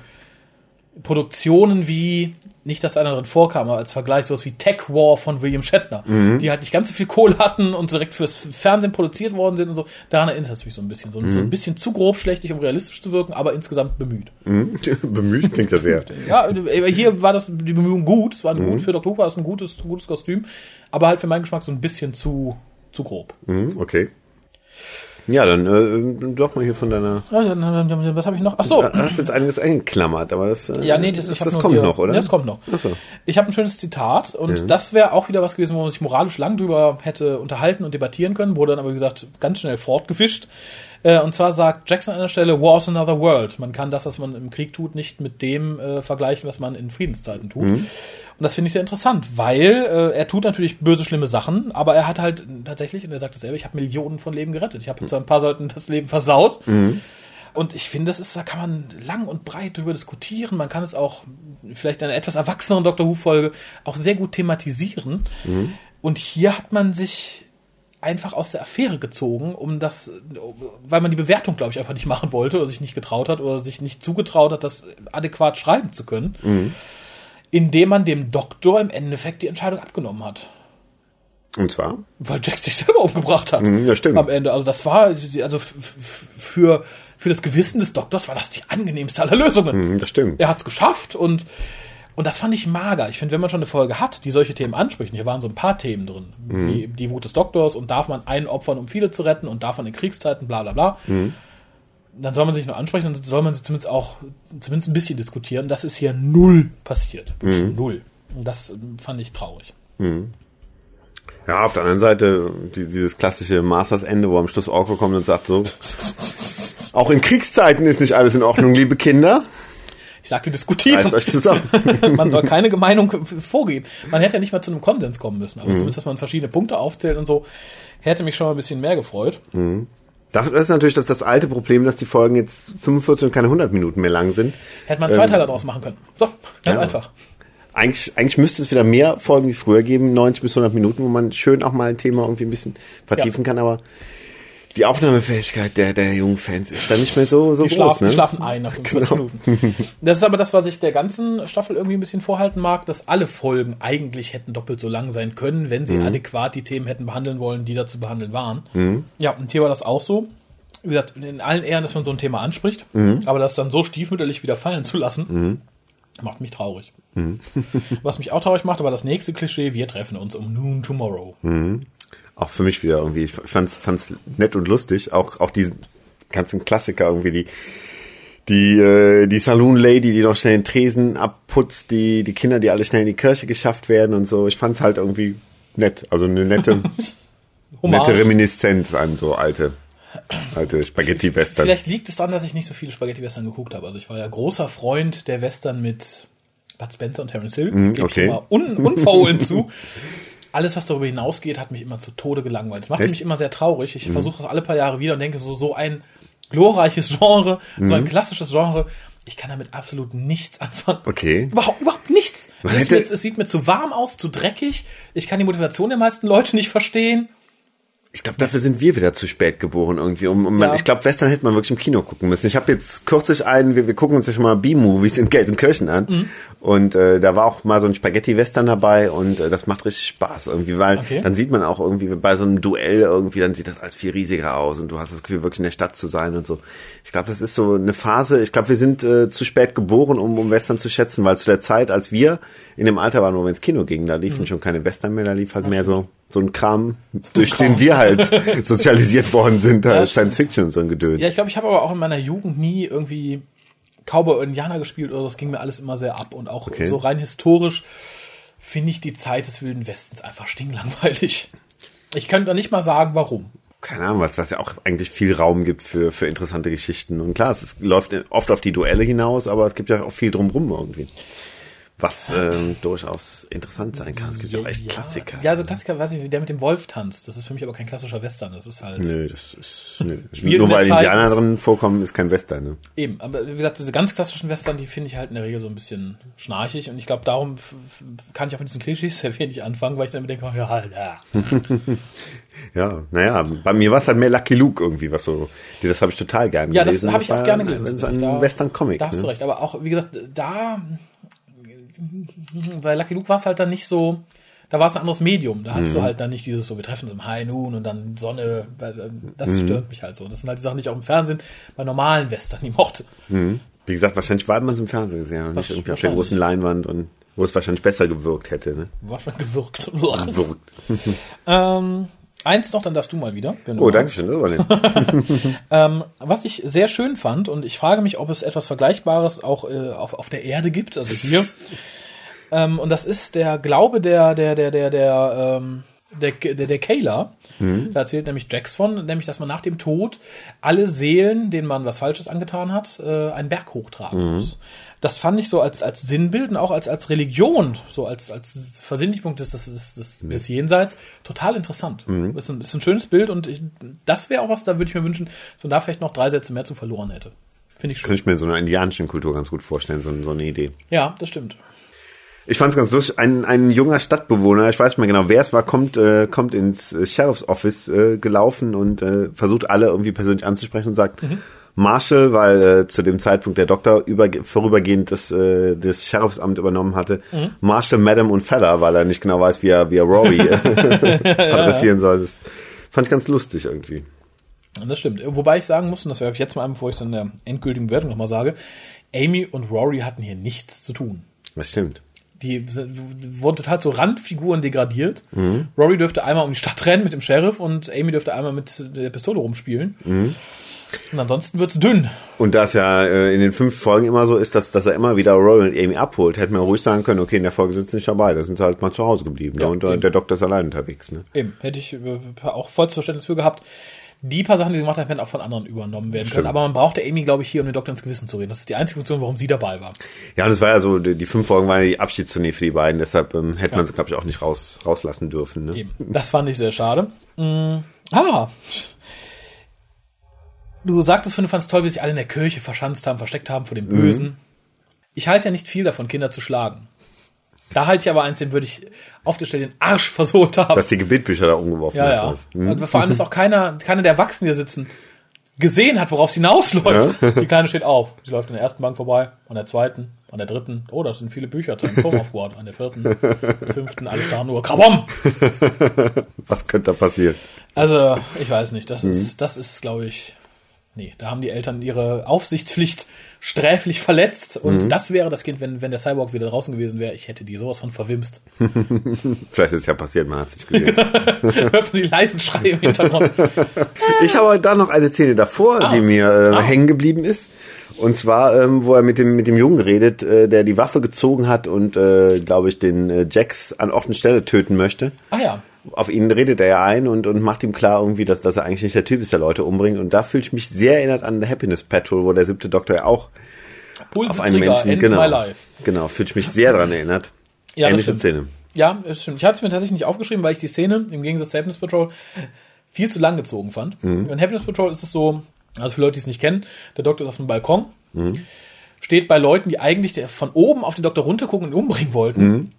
Produktionen wie, nicht, dass einer drin vorkam, aber als Vergleich sowas wie Tech War von William Shatner, Mhm. die halt nicht ganz so viel Kohle hatten und direkt fürs Fernsehen produziert worden sind und so. Daran erinnert es mich so ein bisschen. So, Mhm. so ein bisschen zu grobschlächtig, um realistisch zu wirken, aber insgesamt bemüht. Hm, Bemüht klingt das sehr. Ja, hier war das die Bemühung gut. Es war ein Mhm. gut für Dr. War es ein gutes, ein gutes Kostüm, aber halt für meinen Geschmack so ein bisschen zu, zu grob. Hm, okay. Ja, dann äh, doch mal hier von deiner. Ja, Was habe ich noch? Ach so. Hast jetzt einiges eingeklammert, aber das. Äh, Ja, nee, das, das, das kommt hier- noch, oder? Ja, das kommt noch. Ach so. Ich habe ein schönes Zitat und das wäre auch wieder was gewesen, wo man sich moralisch lang drüber hätte unterhalten und debattieren können, wurde dann aber, wie gesagt, ganz schnell fortgefischt. Äh, Und zwar sagt Jackson an der Stelle, War's another world. Man kann das, was man im Krieg tut, nicht mit dem äh, vergleichen, was man in Friedenszeiten tut. Und das finde ich sehr interessant, weil äh, er tut natürlich böse, schlimme Sachen, aber er hat halt tatsächlich, und er sagt es selber, ich habe Millionen von Leben gerettet. Ich habe zwar ein paar Leuten das Leben versaut, Und ich finde, das ist, da kann man lang und breit drüber diskutieren. Man kann es auch vielleicht in einer etwas erwachseneren Doctor Who-Folge auch sehr gut thematisieren. Und hier hat man sich einfach aus der Affäre gezogen, um das, weil man die Bewertung, glaube ich, einfach nicht machen wollte oder sich nicht getraut hat oder sich nicht zugetraut hat, das adäquat schreiben zu können, indem man dem Doktor im Endeffekt die Entscheidung abgenommen hat. Und zwar? Weil Jack sich selber umgebracht hat. Mhm, ja, stimmt. Am Ende. Also das war, also für, für das Gewissen des Doktors war das die angenehmste aller Lösungen. Mhm, das stimmt. Er hat es geschafft und, und das fand ich mager. Ich finde, wenn man schon eine Folge hat, die solche Themen anspricht, und hier waren so ein paar Themen drin, wie die Wut des Doktors und darf man einen opfern, um viele zu retten und darf man in Kriegszeiten, bla bla bla. Dann soll man sich nur ansprechen und soll man sie zumindest auch zumindest ein bisschen diskutieren. Das ist hier null passiert. Wirklich Null. Und das ähm, fand ich traurig. Ja, auf der anderen Seite die, dieses klassische Masters-Ende, wo am Schluss Orko kommt und sagt so, auch in Kriegszeiten ist nicht alles in Ordnung, liebe Kinder. Ich sagte diskutieren. Reißt euch zusammen. man soll keine Meinung vorgeben. Man hätte ja nicht mal zu einem Konsens kommen müssen, aber zumindest, dass man verschiedene Punkte aufzählt und so, hätte mich schon mal ein bisschen mehr gefreut. Das ist natürlich das, das alte Problem, dass die Folgen jetzt 45 und keine 100 Minuten mehr lang sind. Hätte man zwei Teile daraus machen können. So, ganz ja. einfach. Eigentlich, eigentlich müsste es wieder mehr Folgen wie früher geben, 90 bis 100 Minuten, wo man schön auch mal ein Thema irgendwie ein bisschen vertiefen kann, aber die Aufnahmefähigkeit der, der jungen Fans ist dann nicht mehr so, so Die, groß. schlafen, ne? die schlafen ein nach 45 Genau. Minuten. Das ist aber das, was ich der ganzen Staffel irgendwie ein bisschen vorhalten mag, dass alle Folgen eigentlich hätten doppelt so lang sein können, wenn sie adäquat die Themen hätten behandeln wollen, die da zu behandeln waren. Ja, und hier war das auch so. Wie gesagt, in allen Ehren, dass man so ein Thema anspricht, aber das dann so stiefmütterlich wieder fallen zu lassen, macht mich traurig. Was mich auch traurig machte, war das nächste Klischee, wir treffen uns um Noon Tomorrow. Auch für mich wieder irgendwie, ich fand's, fand's nett und lustig, auch, auch diesen ganzen Klassiker irgendwie, die, die, äh, die Saloon Lady, die noch schnell den Tresen abputzt, die, die Kinder, die alle schnell in die Kirche geschafft werden und so. Ich fand's halt irgendwie nett, also eine nette, nette Reminiszenz an so alte, alte Spaghetti-Western. Vielleicht liegt es daran, dass ich nicht so viele Spaghetti-Western geguckt habe. Also ich war ja großer Freund der Western mit Bud Spencer und Terence Hill. Mhm, okay. ich mal un unverhohlen zu. Alles, was darüber hinausgeht, hat mich immer zu Tode gelangweilt. Es machte Echt? mich immer sehr traurig. Ich versuche das alle paar Jahre wieder und denke, so, so ein glorreiches Genre, so ein klassisches Genre, ich kann damit absolut nichts anfangen. Okay. Überhaupt, überhaupt nichts. Es, mir, es sieht mir zu warm aus, zu dreckig. Ich kann die Motivation der meisten Leute nicht verstehen. Ich glaube, dafür sind wir wieder zu spät geboren irgendwie. Um, um man, Ja. Ich glaube, Western hätte man wirklich im Kino gucken müssen. Ich habe jetzt kürzlich einen, wir, wir gucken uns ja schon mal B-Movies in Gelsenkirchen an. Mhm. Und äh, da war auch mal so ein Spaghetti-Western dabei und äh, das macht richtig Spaß irgendwie, weil Okay. dann sieht man auch irgendwie bei so einem Duell irgendwie, dann sieht das als viel riesiger aus und du hast das Gefühl, wirklich in der Stadt zu sein und so. Ich glaube, das ist so eine Phase, ich glaube, wir sind äh, zu spät geboren, um, um Western zu schätzen, weil zu der Zeit, als wir in dem Alter waren, wo wir ins Kino gingen, da liefen schon keine Western mehr, da lief halt mehr so so ein Kram, durch Kram. den wir halt sozialisiert worden sind, halt. Science Fiction und so ein Gedöns. Ja, ich glaube, ich habe aber auch in meiner Jugend nie irgendwie Cowboy Indianer gespielt oder so. Das ging mir alles immer sehr ab. Und auch Okay. so rein historisch finde ich die Zeit des Wilden Westens einfach stinklangweilig. Ich könnte nicht mal sagen, warum. Keine Ahnung, was, was ja auch eigentlich viel Raum gibt für, für interessante Geschichten. Und klar, es läuft oft auf die Duelle hinaus, aber es gibt ja auch viel drumrum irgendwie. Was ähm, durchaus interessant sein kann. Es gibt ja auch echt Klassiker. Ja, also Klassiker, weiß ich, wie der mit dem Wolf tanzt. Das ist für mich aber kein klassischer Western. Das ist halt Nö, das ist, nö. Nur weil Zeit Indianer drin vorkommen, ist kein Western, ne? eben. Aber wie gesagt, diese ganz klassischen Western, die finde ich halt in der Regel so ein bisschen schnarchig. Und ich glaube, darum kann ich auch mit diesen Klischees sehr wenig anfangen, weil ich dann immer denke, oh, ja, Alter. Ja, naja, bei mir war es halt mehr Lucky Luke irgendwie, was so, das habe ich total gern Ja, das gelesen. habe ich auch gerne gelesen. Das ist ein Western-Comic. Da hast du ne? recht. Aber auch, wie gesagt, da, bei Lucky Luke war es halt dann nicht so, da war es ein anderes Medium. Da Mhm. hast du halt dann nicht dieses so, wir treffen uns im High Noon und dann Sonne. ähm, Das Mhm. stört mich halt so. Das sind halt die Sachen, die ich auch im Fernsehen bei normalen Western nie mochte. Wie gesagt, wahrscheinlich war man es im Fernsehen gesehen und nicht irgendwie auf der wahrscheinlich. großen Leinwand und wo es wahrscheinlich besser gewirkt hätte. Ne? War schon gewirkt. Wirkt. ähm, eins noch, dann darfst du mal wieder. wenn du Oh, danke schön. Ähm, was ich sehr schön fand, und ich frage mich, ob es etwas Vergleichbares auch äh, auf, auf der Erde gibt, also hier. ähm, und das ist der Glaube der, der, der, der, der, ähm, der, der, der Kayla. Da erzählt nämlich Jax von, nämlich, dass man nach dem Tod alle Seelen, denen man was Falsches angetan hat, äh, einen Berg hochtragen muss. Das fand ich so als, als Sinnbild und auch als, als Religion, so als, als Versinnlichung des, des, des, des, des Jenseits, total interessant. Ist, ein, ist ein schönes Bild und ich, das wäre auch was, da würde ich mir wünschen, dass man da vielleicht noch drei Sätze mehr zu verloren hätte. Finde ich schön. Könnte ich mir in so einer indianischen Kultur ganz gut vorstellen, so, so eine Idee. Ja, das stimmt. Ich fand es ganz lustig. Ein, ein junger Stadtbewohner, ich weiß nicht mehr genau, wer es war, kommt, äh, kommt ins äh, Sheriff's Office äh, gelaufen und äh, versucht alle irgendwie persönlich anzusprechen und sagt, Marshall, weil äh, zu dem Zeitpunkt der Doktor über, vorübergehend das, äh, das Sheriffsamt übernommen hatte, Marshall, Madam und Feller, weil er nicht genau weiß, wie er, wie er Rory äh, adressieren soll. Das fand ich ganz lustig irgendwie. Das stimmt. Wobei ich sagen muss, und das werfe ich jetzt mal ein, bevor ich es in der endgültigen Bewertung nochmal sage, Amy und Rory hatten hier nichts zu tun. Das stimmt. Die sind, wurden total zu Randfiguren degradiert. Rory dürfte einmal um die Stadt rennen mit dem Sheriff und Amy dürfte einmal mit der Pistole rumspielen. Und ansonsten wird's dünn. Und da es ja äh, in den fünf Folgen immer so ist, dass, dass er immer wieder Rory und Amy abholt, hätte man ruhig sagen können, okay, in der Folge sind sie nicht dabei, da sind sie halt mal zu Hause geblieben. Ja, und äh, der Doktor ist allein unterwegs. Ne? Eben, hätte ich äh, auch vollstes Verständnis für gehabt. Die paar Sachen, die sie gemacht hat, hätten auch von anderen übernommen werden können. Stimmt. Aber man brauchte Amy, glaube ich, hier, um den Doktor ins Gewissen zu reden. Das ist die einzige Funktion, warum sie dabei war. Ja, und es war ja so, die, die fünf Folgen waren ja die Abschiedstournee für die beiden, deshalb ähm, hätte man sie, glaube ich, auch nicht raus, rauslassen dürfen. Ne? Eben. Das fand ich sehr schade. Mm, ah. Du sagtest, du fandest toll, wie sich alle in der Kirche verschanzt haben, versteckt haben vor dem Bösen. Ich halte ja nicht viel davon, Kinder zu schlagen. Da halte ich aber eins, den würde ich auf der Stelle den Arsch versohlt haben. Dass die Gebetbücher da umgeworfen ja, hat. ja. was. Hm? Und vor allem ist auch keiner, keiner der Erwachsenen hier sitzen, gesehen hat, worauf es hinausläuft. Die Kleine steht auf. Sie läuft an der ersten Bank vorbei, an der zweiten, an der dritten. Oh, das sind viele Bücher zum Turmaufboard. An der vierten, fünften, alles da nur. Krabom! Was könnte da passieren? Also, ich weiß nicht. Das ist, das ist, glaube ich, nee, da haben die Eltern ihre Aufsichtspflicht sträflich verletzt. Und das wäre das Kind, wenn, wenn der Cyborg wieder draußen gewesen wäre. Ich hätte die sowas von verwimst. Vielleicht ist es ja passiert, man hat es nicht gesehen. Hört man die leisen Schreie im Hintergrund. ich habe da noch eine Szene davor, Ah. die mir äh, Ah. hängen geblieben ist. Und zwar, ähm, wo er mit dem, mit dem Jungen redet, äh, der die Waffe gezogen hat und, äh, glaube ich, den äh, Jax an Ort und Stelle töten möchte. Ah ja. Auf ihn redet er ja ein und, und macht ihm klar irgendwie, dass, dass er eigentlich nicht der Typ ist, der Leute umbringt. Und da fühle ich mich sehr erinnert an The Happiness Patrol, wo der siebte Doktor ja auch Pull auf einen trigger, Menschen, genau, genau, fühle ich mich sehr daran erinnert. Ja, das Ähnliche. Szene. Ja, das stimmt. Ich hatte es mir tatsächlich nicht aufgeschrieben, weil ich die Szene im Gegensatz zu Happiness Patrol viel zu lang gezogen fand. In Happiness Patrol ist es so, also für Leute, die es nicht kennen, der Doktor ist auf dem Balkon, steht bei Leuten, die eigentlich der von oben auf den Doktor runtergucken und umbringen wollten.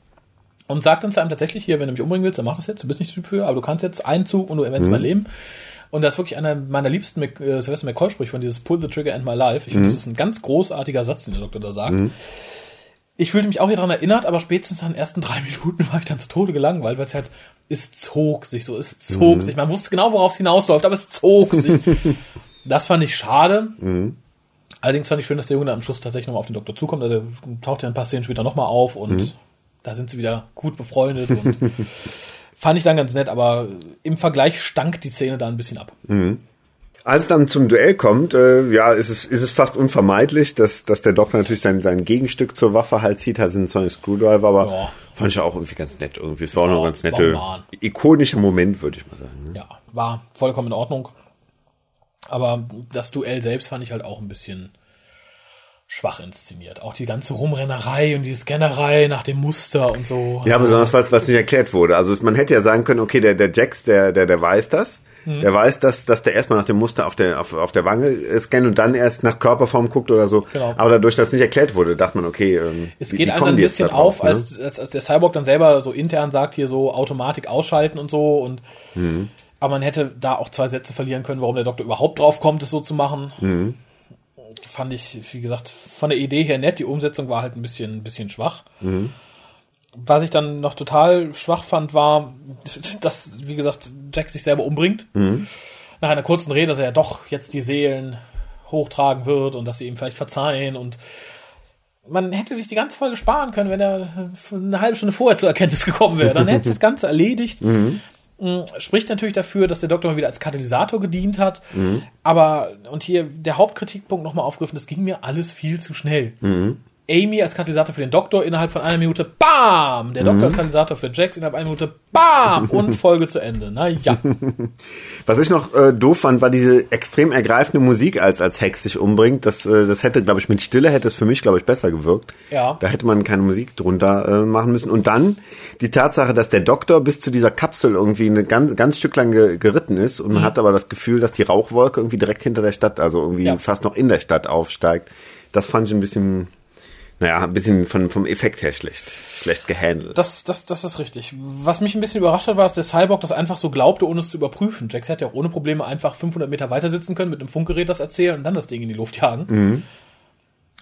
Und sagt dann zu einem tatsächlich hier, wenn du mich umbringen willst, dann mach das jetzt, du bist nicht Typ für, aber du kannst jetzt einen Zug und du erwähnst mein Leben. Und das ist wirklich einer meiner liebsten Mc- äh, Sylvester McCoy-Sprüche von dieses Pull the Trigger and my life. Ich finde, das ist ein ganz großartiger Satz, den der Doktor da sagt. Ich fühlte mich auch hier dran erinnert, aber spätestens nach den ersten drei Minuten war ich dann zu Tode gelangweilt, weil es halt, es zog sich so, es zog sich. Man wusste genau, worauf es hinausläuft, aber es zog sich. das fand ich schade. Allerdings fand ich schön, dass der Junge dann am Schluss tatsächlich nochmal auf den Doktor zukommt. Also er taucht ja ein paar Szenen später nochmal auf und da sind sie wieder gut befreundet und fand ich dann ganz nett, aber im Vergleich stank die Szene da ein bisschen ab. Als es dann zum Duell kommt, äh, ja, ist es, ist es fast unvermeidlich, dass, dass der Doktor natürlich sein, sein Gegenstück zur Waffe halt zieht, halt einen Sonic Screwdriver, aber Ja. fand ich auch irgendwie ganz nett irgendwie. Es war auch noch ein ganz nette, ikonischer Moment, würde ich mal sagen. ne? Ja, war vollkommen in Ordnung. Aber das Duell selbst fand ich halt auch ein bisschen schwach inszeniert. Auch die ganze Rumrennerei und die Scannerei nach dem Muster und so. Ja, besonders weil es nicht erklärt wurde. Also man hätte ja sagen können, okay, der, der Jax, der, der, der weiß das. Mhm. Der weiß, dass, dass der erstmal nach dem Muster auf der, auf, auf der Wange scannt und dann erst nach Körperform guckt oder so. Genau. Aber dadurch, dass es nicht erklärt wurde, dachte man, okay, ähm, Es wie- geht wie einem kommen dann ein bisschen drauf, auf, ne? als, als, als der Cyborg dann selber so intern sagt, hier so Automatik ausschalten und so. Und Mhm. aber man hätte da auch zwei Sätze verlieren können, warum der Doktor überhaupt drauf kommt, es so zu machen. Mhm. Fand ich, wie gesagt, von der Idee her nett. Die Umsetzung war halt ein bisschen, ein bisschen schwach. Mhm. Was ich dann noch total schwach fand, war, dass, wie gesagt, Jack sich selber umbringt. Mhm. Nach einer kurzen Rede, dass er ja doch jetzt die Seelen hochtragen wird und dass sie ihm vielleicht verzeihen und man hätte sich die ganze Folge sparen können, wenn er eine halbe Stunde vorher zur Erkenntnis gekommen wäre. Dann hätte das Ganze erledigt. Mm, Spricht natürlich dafür, dass der Doktor mal wieder als Katalysator gedient hat. Aber, und hier der Hauptkritikpunkt nochmal aufgegriffen, das ging mir alles viel zu schnell. Amy als Katalysator für den Doktor innerhalb von einer Minute, bam! Der Doktor als Katalysator für Jax innerhalb einer Minute, bam! Und Folge zu Ende. Na ja. Was ich noch äh, doof fand, war diese extrem ergreifende Musik, als als Hex sich umbringt. Das, äh, das hätte, glaube ich, mit Stille hätte es für mich, glaube ich, besser gewirkt. Ja. Da hätte man keine Musik drunter äh, machen müssen. Und dann die Tatsache, dass der Doktor bis zu dieser Kapsel irgendwie eine ganz, ganz Stück lang ge geritten ist und man hat aber das Gefühl, dass die Rauchwolke irgendwie direkt hinter der Stadt, also irgendwie Ja. fast noch in der Stadt aufsteigt. Das fand ich ein bisschen, naja, ein bisschen von, vom Effekt her schlecht, schlecht gehandelt. Das, das, das ist richtig. Was mich ein bisschen überrascht hat, war, dass der Cyborg das einfach so glaubte, ohne es zu überprüfen. Jax hätte ja auch ohne Probleme einfach 500 Meter weiter sitzen können, mit einem Funkgerät das erzählen und dann das Ding in die Luft jagen.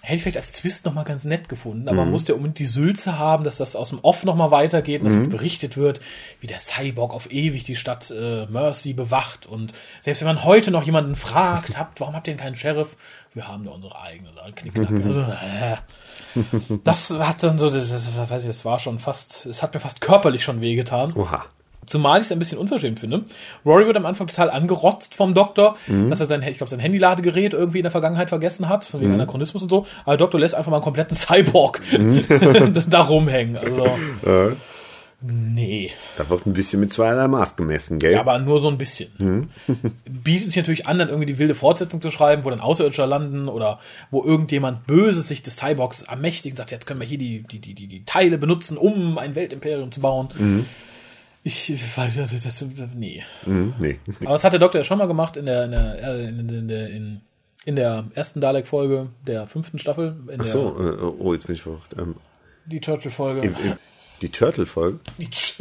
Hätte ich vielleicht als Twist nochmal ganz nett gefunden, aber man musste ja unbedingt die Sülze haben, dass das aus dem Off nochmal weitergeht und dass jetzt berichtet wird, wie der Cyborg auf ewig die Stadt äh, Mercy bewacht. Und selbst wenn man heute noch jemanden fragt, habt, warum habt ihr denn keinen Sheriff? Wir haben da unsere eigene da, Knickknack. Also, äh, das hat dann so, das, das, weiß ich, das war schon fast, es hat mir fast körperlich schon wehgetan. Oha. Zumal ich es ein bisschen unverschämt finde. Rory wird am Anfang total angerotzt vom Doktor, dass er sein, ich glaube, sein Handyladegerät irgendwie in der Vergangenheit vergessen hat, von wegen Anachronismus und so. Aber der Doktor lässt einfach mal einen kompletten Cyborg da rumhängen. Also, nee. Da wird ein bisschen mit zweierlei Maß gemessen, gell? Ja, aber nur so ein bisschen. Bietet sich natürlich an, dann irgendwie die wilde Fortsetzung zu schreiben, wo dann Außerirdische landen oder wo irgendjemand Böses sich des Cyborgs ermächtigt und sagt, jetzt können wir hier die, die, die, die, die Teile benutzen, um ein Weltimperium zu bauen. Ich weiß, also das, nee. Hm, nee. Aber das hat der Doktor ja schon mal gemacht in der, in der, in, in, der- in, in der ersten Dalek-Folge der fünften Staffel. In Ach so, äh, oh, jetzt bin ich verrückt. Ähm, Die Turtle-Folge. die Turtle-Folge? Die Ch-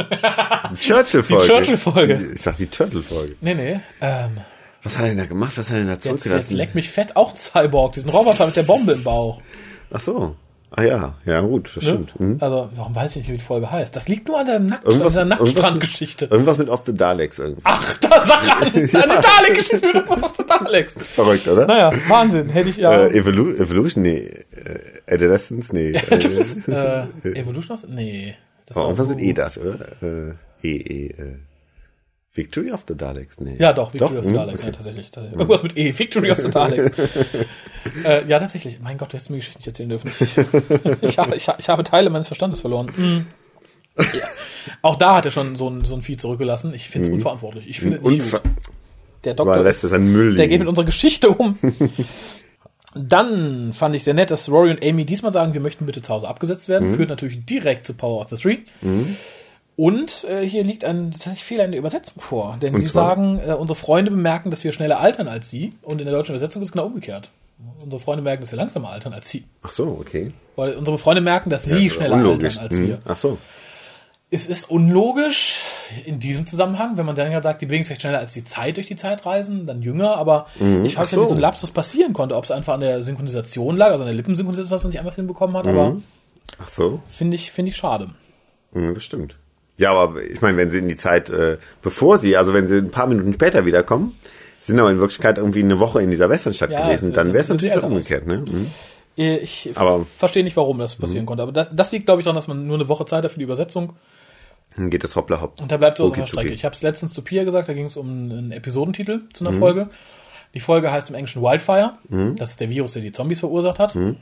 Die Churchill-Folge. Die Churchill-Folge. Ich sag die Turtle-Folge. nee, nee. Ähm, Was hat er denn da gemacht? Was hat er denn da jetzt, jetzt zurückgelassen? leckt mich fett auch Cyborg, diesen Roboter mit der Bombe im Bauch. Ach so. Ah ja, ja gut, das stimmt. Mhm. Also, warum weiß ich nicht, wie die Folge heißt? Das liegt nur an der, Nackt Irgendwas, an der irgendwas, Nacktstrandgeschichte. mit, irgendwas mit Off the Daleks irgendwie. Ach, da sag an, eine Dalek-Geschichte mit auf der Daleks. Verrückt, oder? Naja, Wahnsinn, hätte ich ja. Äh, Evolu Evolution? Nee. Äh, Adolescence? Nee. Äh, äh, Evolution? Nee. Das war war irgendwas mit EDAT, oder? Äh, E, E, äh. Victory of the Daleks? Nee. Ja, doch, Victory of the mhm, Daleks, okay. ja, tatsächlich. tatsächlich. Irgendwas mit E, Victory of the Daleks. äh, ja, tatsächlich. Mein Gott, du hättest mir Geschichte nicht erzählen dürfen. Ich, ich, habe, ich, ich habe Teile meines Verstandes verloren. Mm. Ja. Auch da hat er schon so ein, so ein Vieh zurückgelassen. Ich finde es unverantwortlich. Ich finde Mhm. Unver. Der Doktor lässt es an Müll der geht mit unserer Geschichte um. Dann fand ich sehr nett, dass Rory und Amy diesmal sagen, wir möchten bitte zu Hause abgesetzt werden. Mhm. Führt natürlich direkt zu Power of the Three. Und äh, hier liegt ein tatsächlich Fehler in der Übersetzung vor. Denn Und sie zwar? sagen, äh, unsere Freunde bemerken, dass wir schneller altern als sie. Und in der deutschen Übersetzung ist es genau umgekehrt. Unsere Freunde merken, dass wir langsamer altern als sie. Ach so, okay. Weil unsere Freunde merken, dass sie schneller Unlogisch. altern als Mhm. wir. Ach so. Es ist unlogisch in diesem Zusammenhang, wenn man dann ja sagt, die bewegen sich vielleicht schneller als die Zeit durch die Zeit reisen, dann jünger, aber ich frage Ach mich, wie so. so ein Lapsus passieren konnte, ob es einfach an der Synchronisation lag, also an der Lippensynchronisation, was man nicht anders hinbekommen hat, aber Ach so. finde ich, finde ich schade. Mhm, das stimmt. Ja, aber ich meine, wenn sie in die Zeit, äh, bevor sie, also wenn sie ein paar Minuten später wiederkommen, sind aber in Wirklichkeit irgendwie eine Woche in dieser Westernstadt Ja, gewesen, dann wäre es natürlich umgekehrt, ne? Mhm. Äh, Ich Aber- verstehe nicht, warum das passieren konnte, aber das, das liegt, glaube ich, daran, dass man nur eine Woche Zeit hat für die Übersetzung Dann geht das hoppla hopp. und da bleibt so auf der. Strecke. Ich habe es letztens zu Pia gesagt, da ging es um einen Episodentitel zu Mhm. einer Folge. Die Folge heißt im Englischen Wildfire. Das ist der Virus, der die Zombies verursacht hat. Mhm.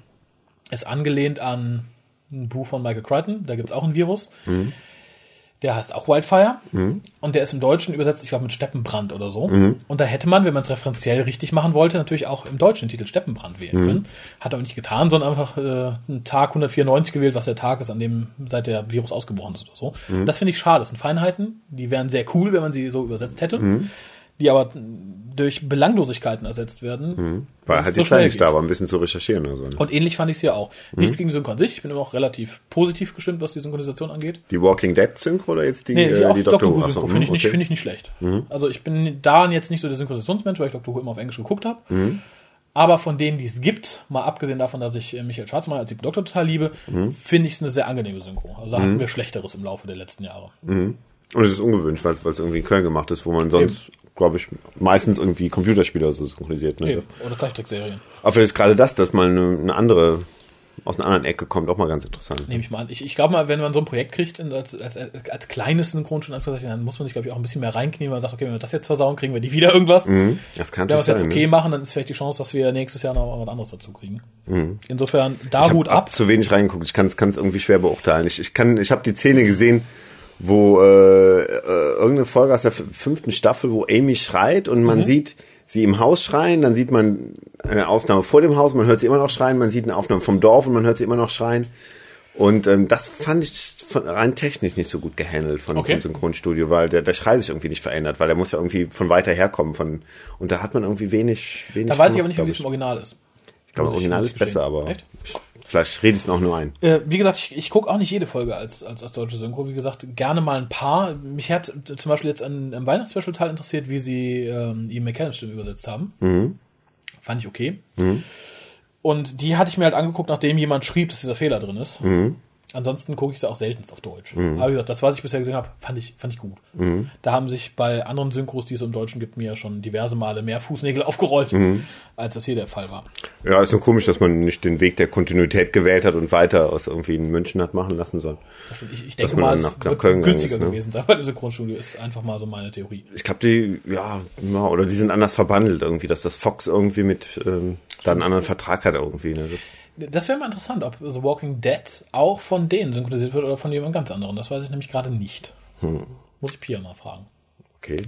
Ist angelehnt an ein Buch von Michael Crichton. Da gibt's auch einen Virus. Mhm. Der heißt auch Wildfire. Und der ist im Deutschen übersetzt, ich glaube, mit Steppenbrand oder so. Mhm. Und da hätte man, wenn man es referenziell richtig machen wollte, natürlich auch im deutschen Titel Steppenbrand wählen Mhm. können. Hat aber nicht getan, sondern einfach äh, einen Tag 194 gewählt, was der Tag ist, an dem seit der Virus ausgebrochen ist oder so. Mhm. Das finde ich schade. Das sind Feinheiten, die wären sehr cool, wenn man sie so übersetzt hätte. Mhm. Die aber durch Belanglosigkeiten ersetzt werden. Mhm. War wenn's halt so die Zeit nicht geht. da, aber ein bisschen zu recherchieren oder so. Ne? Und ähnlich fand ich es hier auch. Mhm. Nichts gegen Synchron an sich. Ich bin immer auch relativ positiv gestimmt, was die Synchronisation angeht. Die Walking Dead Synchro oder jetzt die, Nee, die, äh, die Doctor Who so, Synchro mhm, finde ich, nicht- okay. finde ich nicht schlecht. Also ich bin da jetzt nicht so der Synchronisationsmensch, weil ich Doctor Who immer auf Englisch geguckt habe. Mhm. Aber von denen, die es gibt, mal abgesehen davon, dass ich äh, Michael Schwarzmann als Siebten Doktor total liebe, Mhm. finde ich es eine sehr angenehme Synchro. Also da hatten wir Schlechteres im Laufe der letzten Jahre. Und es ist ungewöhnlich, weil es weil es irgendwie in Köln gemacht ist, wo man sonst, glaube ich, meistens irgendwie Computerspiele so synchronisiert. Ne? Eben. Oder Zeichentrickserien. Aber vielleicht ist gerade das, dass mal eine, eine andere aus einer anderen Ecke kommt, auch mal ganz interessant. Nehme ich mal an. Ich, ich glaube mal, wenn man so ein Projekt kriegt als, als, als kleines Synchronstudio, dann muss man sich, glaube ich, auch ein bisschen mehr reinknien, weil man sagt, okay, wenn wir das jetzt versauen, kriegen wir die wieder irgendwas. Mhm, das kann Wenn wir es jetzt okay ne? machen, dann ist vielleicht die Chance, dass wir nächstes Jahr noch was anderes dazu kriegen. Insofern, da Ich Hut ab. zu wenig reingeguckt. Ich kann es irgendwie schwer beurteilen. Ich, ich kann, ich habe die Szene gesehen, wo äh, äh, irgendeine Folge aus der fünften Staffel, wo Amy schreit und Mhm. man sieht sie im Haus schreien, dann sieht man eine Aufnahme vor dem Haus, man hört sie immer noch schreien, man sieht eine Aufnahme vom Dorf und man hört sie immer noch schreien. Und ähm, das fand ich von, rein technisch nicht so gut gehandelt von Okay. vom Synchronstudio, weil der, der Schrei sich irgendwie nicht verändert, weil der muss ja irgendwie von weiter herkommen. Von, und da hat man irgendwie wenig, wenig Da weiß ich gemacht, aber nicht wie es im Original ist. Ich glaube, ich- Original ist ich besser, aber Echt? Ich, vielleicht rede ich es mir auch nur ein. Äh, wie gesagt, ich, ich gucke auch nicht jede Folge als, als, als deutsche Synchro. Wie gesagt, gerne mal ein paar. Mich hat zum Beispiel jetzt an, am Weihnachtsspecial Teil interessiert, wie sie ähm, Ian McKellen Stimme übersetzt haben. Fand ich okay. Und die hatte ich mir halt angeguckt, nachdem jemand schrieb, dass dieser Fehler drin ist. Ansonsten gucke ich sie auch selten auf Deutsch. Aber wie gesagt, das, was ich bisher gesehen habe, fand ich, fand ich gut. Da haben sich bei anderen Synchros, die es im Deutschen gibt, mir schon diverse Male mehr Fußnägel aufgerollt, als das hier der Fall war. Ja, ist nur komisch, dass man nicht den Weg der Kontinuität gewählt hat und weiter aus irgendwie in München hat machen lassen sollen. Ich, ich denke mal, es wird Köln günstiger ist, ne? gewesen sein bei dem Synchronstudio. Ist einfach mal so meine Theorie. Ich glaube, die, ja, ja, oder die sind anders verbandelt irgendwie, dass das Fox irgendwie mit ähm, da einen anderen Vertrag hat irgendwie. Ne? Das, Das wäre mal interessant, ob The Walking Dead auch von denen synchronisiert wird oder von jemand ganz anderen. Das weiß ich nämlich gerade nicht. Hm. Muss ich Pia mal fragen. okay,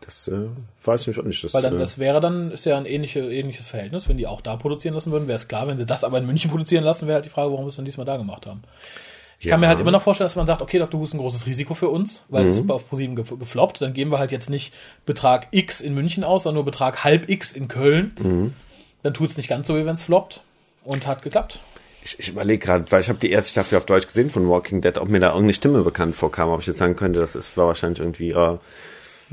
das äh, weiß ich nicht. auch nicht. Das, Weil dann, äh, das wäre dann, ist ja ein ähnliche, ähnliches Verhältnis. Wenn die auch da produzieren lassen würden, wäre es klar. Wenn sie das aber in München produzieren lassen, wäre halt die Frage, warum wir es dann diesmal da gemacht haben. Ich kann Ja. mir halt immer noch vorstellen, dass man sagt, okay, Dr. Who ist ein großes Risiko für uns, weil Mhm. es auf ProSieben ge gefloppt. Dann geben wir halt jetzt nicht Betrag X in München aus, sondern nur Betrag halb X in Köln. Mhm. Dann tut es nicht ganz so, wie wenn es floppt. Und hat geklappt. ich, ich überlege gerade, weil ich habe die erste Staffel auf Deutsch gesehen von Walking Dead, ob mir da irgendeine Stimme bekannt vorkam, ob ich jetzt sagen könnte, das ist war wahrscheinlich irgendwie, äh,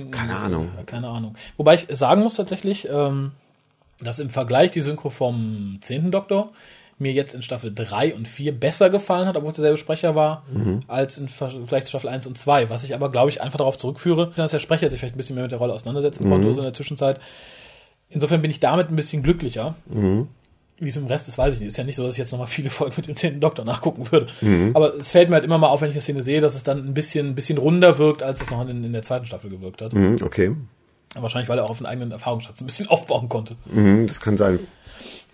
keine Ahnung. Ja, keine Ahnung. Wobei ich sagen muss tatsächlich, ähm, dass im Vergleich die Synchro vom 10. Doktor mir jetzt in Staffel 3 und 4 besser gefallen hat, obwohl es derselbe Sprecher war, als in Vergleich zu Staffel 1 und 2. Was ich aber, glaube ich, einfach darauf zurückführe, dass der Sprecher sich vielleicht ein bisschen mehr mit der Rolle auseinandersetzen konnte so in der Zwischenzeit. Insofern bin ich damit ein bisschen glücklicher. Wie es im Rest ist, weiß ich nicht. Ist ja nicht so, dass ich jetzt nochmal viele Folgen mit dem 10. Doktor nachgucken würde. Aber es fällt mir halt immer mal auf, wenn ich eine Szene sehe, dass es dann ein bisschen, ein bisschen runder wirkt, als es noch in, in der zweiten Staffel gewirkt hat. Hm, okay, Wahrscheinlich, weil er auch auf einen eigenen Erfahrungsschatz ein bisschen aufbauen konnte. hm, das kann sein.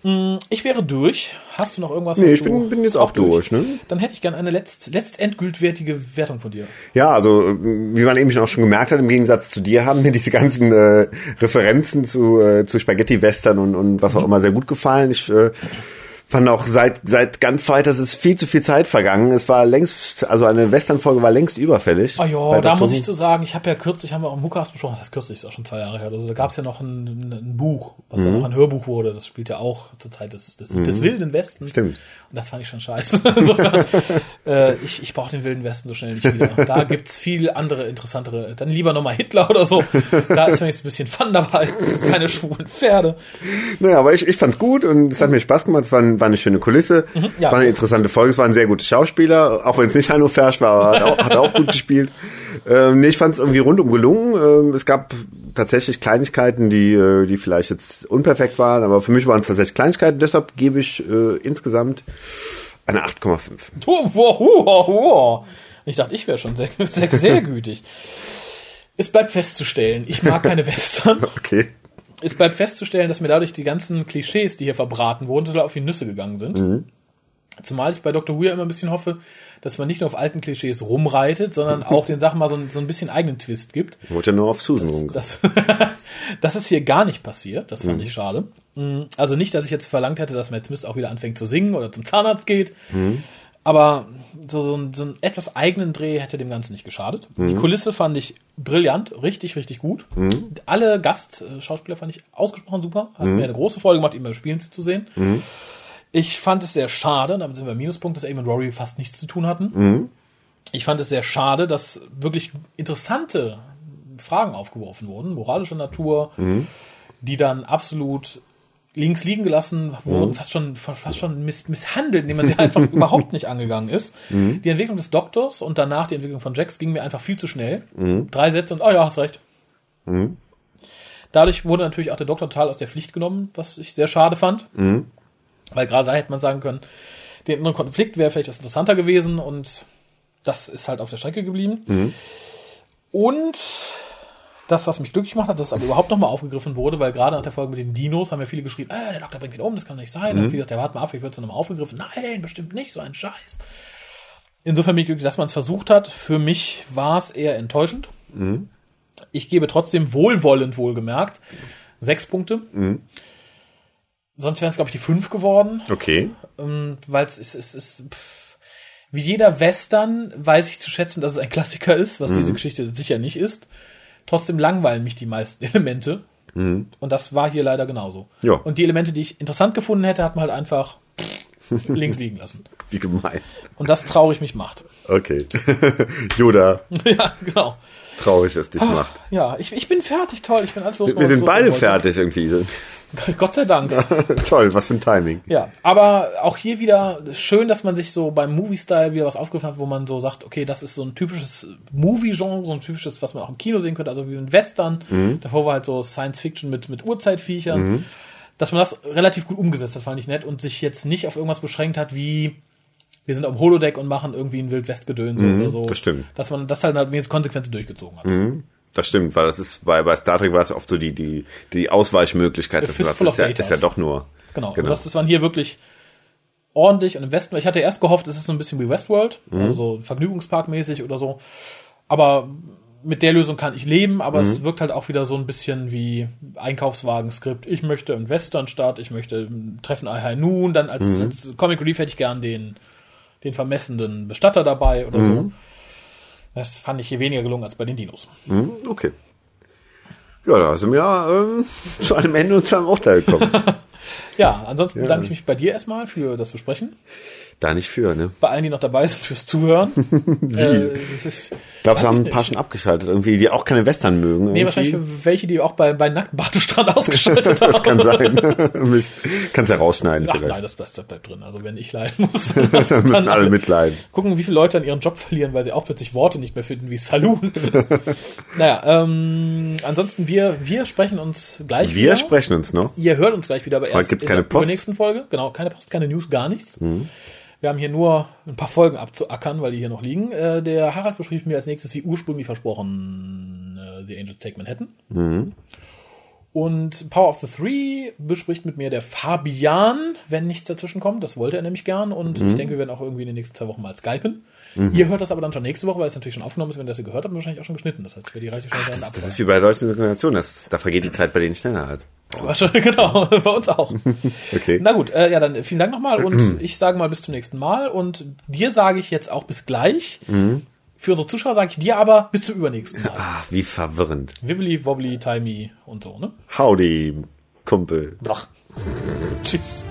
Ich wäre durch. Hast du noch irgendwas? Nee, ich bin, bin jetzt auch durch, ne? Dann hätte ich gerne eine letzt, letztendgültwertige Wertung von dir. Ja, also wie man eben auch schon gemerkt hat, im Gegensatz zu dir haben mir diese ganzen äh, Referenzen zu, äh, zu Spaghetti-Western und, und was auch immer sehr gut gefallen. Ich äh, fand auch seit seit Gunfighters ist viel zu viel Zeit vergangen. Es war längst, also eine Western-Folge war längst überfällig. Ah ja, da muss ich zu sagen, ich habe ja kürzlich, haben wir auch im Hukas besprochen, das heißt kürzlich, ist auch schon zwei Jahre her. Also da gab es ja noch ein, ein, ein Buch, was Mhm. dann noch ein Hörbuch wurde. Das spielt ja auch zur Zeit des, des, des Wilden Westens. Stimmt. Und das fand ich schon scheiße. Insofern, äh, ich ich brauche den Wilden Westen so schnell nicht wieder. Da gibt's viel andere, interessantere. Dann lieber nochmal Hitler oder so. Da ist wenigstens ein bisschen Fun dabei. Keine schwulen Pferde. Naja, aber ich, ich fand's gut und es hat mir Spaß gemacht. Es war, ein- war eine schöne Kulisse, ja. war eine interessante Folge. Es waren sehr gute Schauspieler, auch wenn es nicht Heino Fersch war, aber hat auch, hat auch gut gespielt. Ähm, nee, ich fand's irgendwie rundum gelungen. Ähm, es gab tatsächlich Kleinigkeiten, die, äh, die vielleicht jetzt unperfekt waren, aber für mich waren es tatsächlich Kleinigkeiten. Deshalb gebe ich äh, insgesamt eine 8,5. Wow, wow, wow, wow. Ich dachte, ich wäre schon sehr, sehr, sehr gütig. Es bleibt festzustellen, ich mag keine Western. Okay. Es bleibt festzustellen, dass mir dadurch die ganzen Klischees, die hier verbraten wurden, total auf die Nüsse gegangen sind. Zumal ich bei Dr. Who ja immer ein bisschen hoffe, dass man nicht nur auf alten Klischees rumreitet, sondern auch den Sachen mal so, ein- so ein bisschen eigenen Twist gibt. Wurde ja nur auf Susan rumge- Das, das ist hier gar nicht passiert. Das fand ich schade. Mm, Also nicht, dass ich jetzt verlangt hätte, dass Matt Smith auch wieder anfängt zu singen oder zum Zahnarzt geht. Aber so, so, ein, so einen etwas eigenen Dreh hätte dem Ganzen nicht geschadet. Die Kulisse fand ich brillant, richtig, richtig gut. Alle Gastschauspieler fand ich ausgesprochen super. Hat mir eine große Freude gemacht, ihn beim Spielen zu sehen. Ich fand es sehr schade, damit sind wir Minuspunkt, dass Eamon und Rory fast nichts zu tun hatten. Ich fand es sehr schade, dass wirklich interessante Fragen aufgeworfen wurden, moralischer Natur, die dann absolut links liegen gelassen wurden, fast schon, fast schon miss, misshandelt, indem man sie einfach überhaupt nicht angegangen ist. Die Entwicklung des Doktors und danach die Entwicklung von Jax ging mir einfach viel zu schnell. Drei Sätze und, oh ja, hast recht. Dadurch wurde natürlich auch der Doktor total aus der Pflicht genommen, was ich sehr schade fand. Weil gerade da hätte man sagen können, den inneren Konflikt wäre vielleicht das interessanter gewesen und das ist halt auf der Strecke geblieben. Und das, was mich glücklich gemacht hat, dass aber überhaupt nochmal aufgegriffen wurde, weil gerade nach der Folge mit den Dinos haben ja viele geschrieben, äh, der Doktor bringt ihn um, das kann nicht sein. Und wie gesagt, der warte mal ab, ich wird es nochmal aufgegriffen. Nein, bestimmt nicht, so ein Scheiß. Insofern bin ich glücklich, dass man es versucht hat. Für mich war es eher enttäuschend. Ich gebe trotzdem wohlwollend wohlgemerkt sechs Punkte. Sonst wären es, glaube ich, die fünf geworden Okay. ähm, weil es ist, es ist pff, wie jeder Western weiß ich zu schätzen, dass es ein Klassiker ist, was diese Geschichte sicher nicht ist. Trotzdem langweilen mich die meisten Elemente. Und das war hier leider genauso. Ja. Und die Elemente, die ich interessant gefunden hätte, hat man halt einfach links liegen lassen. Wie gemein. Und das traurig mich macht. Okay. Yoda, ja, genau. Traurig, dass dich macht. Ja, ich, ich bin fertig, toll. Ich bin alles los. Wir sind beide fertig irgendwie. Gott sei Dank. Toll, was für ein Timing. Ja, aber auch hier wieder schön, dass man sich so beim Movie-Style wieder was aufgegriffen hat, wo man so sagt, okay, das ist so ein typisches Movie-Genre, so ein typisches, was man auch im Kino sehen könnte, also wie ein Western. Davor war halt so Science-Fiction mit, mit Urzeitviechern. Dass man das relativ gut umgesetzt hat, fand ich nett und sich jetzt nicht auf irgendwas beschränkt hat, wie wir sind am Holodeck und machen irgendwie ein Wildwest-Gedöns oder so. das stimmt. Dass man das halt halt wenigstens Konsequenzen durchgezogen hat. Das stimmt, weil das ist bei, bei Star Trek war es oft so die, die, die Ausweichmöglichkeit. Fistful Das ist, ja, ist ja doch nur. Genau. Genau. Und das, das waren hier wirklich ordentlich und im Westen. Ich hatte erst gehofft, es ist so ein bisschen wie Westworld, also so Vergnügungsparkmäßig oder so. Aber mit der Lösung kann ich leben, aber es wirkt halt auch wieder so ein bisschen wie Einkaufswagen-Skript. Ich möchte im Westernstadt, ich möchte ein Treffen High Noon, dann als, als Comic Relief hätte ich gern den, den vermessenden Bestatter dabei oder so. Das fand ich hier weniger gelungen als bei den Dinos. Hm, okay. Ja, da sind wir ähm, zu einem Ende und zu einem Urteil gekommen. Ja, ansonsten bedanke ich mich bei dir erstmal für das Besprechen. Da nicht für, ne? Bei allen, die noch dabei sind, fürs Zuhören. äh, Ich glaube, es haben ein paar schon abgeschaltet, irgendwie, die auch keine Western mögen. Nee, irgendwie. wahrscheinlich für welche, die auch bei, bei nackten Badestrand ausgeschaltet haben. Das kann sein. Mist. Kannst ja rausschneiden Ach nein, vielleicht. das bleibt, das bleibt drin. Also wenn ich leiden muss, Dann müssen alle alle mitleiden. gucken, wie viele Leute an ihren Job verlieren, weil sie auch plötzlich Worte nicht mehr finden wie Saloon. naja, ähm, ansonsten wir, wir sprechen uns gleich Wir wieder. sprechen uns noch. Ihr hört uns gleich wieder, aber erst gibt's in keine der Post. Mhm. nächsten Folge. Genau, keine Post, keine News, gar nichts. Wir haben hier nur ein paar Folgen abzuackern, weil die hier noch liegen. Äh, der Harald bespricht mir als nächstes, wie ursprünglich versprochen, äh, The Angels Take Manhattan. Mhm. Und Power of the Three bespricht mit mir der Fabian, wenn nichts dazwischen kommt. Das wollte er nämlich gern. Und Mhm. ich denke, wir werden auch irgendwie in den nächsten zwei Wochen mal skypen. Ihr hört das aber dann schon nächste Woche, weil es natürlich schon aufgenommen ist. Wenn ihr das ihr gehört habt, wahrscheinlich auch schon geschnitten. Das heißt, wir die schnell dann Das, das ist wie bei der deutschen Synchronisation. Das, da vergeht die Zeit bei denen schneller als. Genau, bei uns auch. Okay. Na gut, äh, ja, dann vielen Dank nochmal und ich sage mal bis zum nächsten Mal und dir sage ich jetzt auch bis gleich. Für unsere Zuschauer sage ich dir aber bis zum übernächsten Mal. Ah, wie verwirrend. Wibbly, wobbly, timey und so, ne? Howdy, Kumpel. Blach. Tschüss.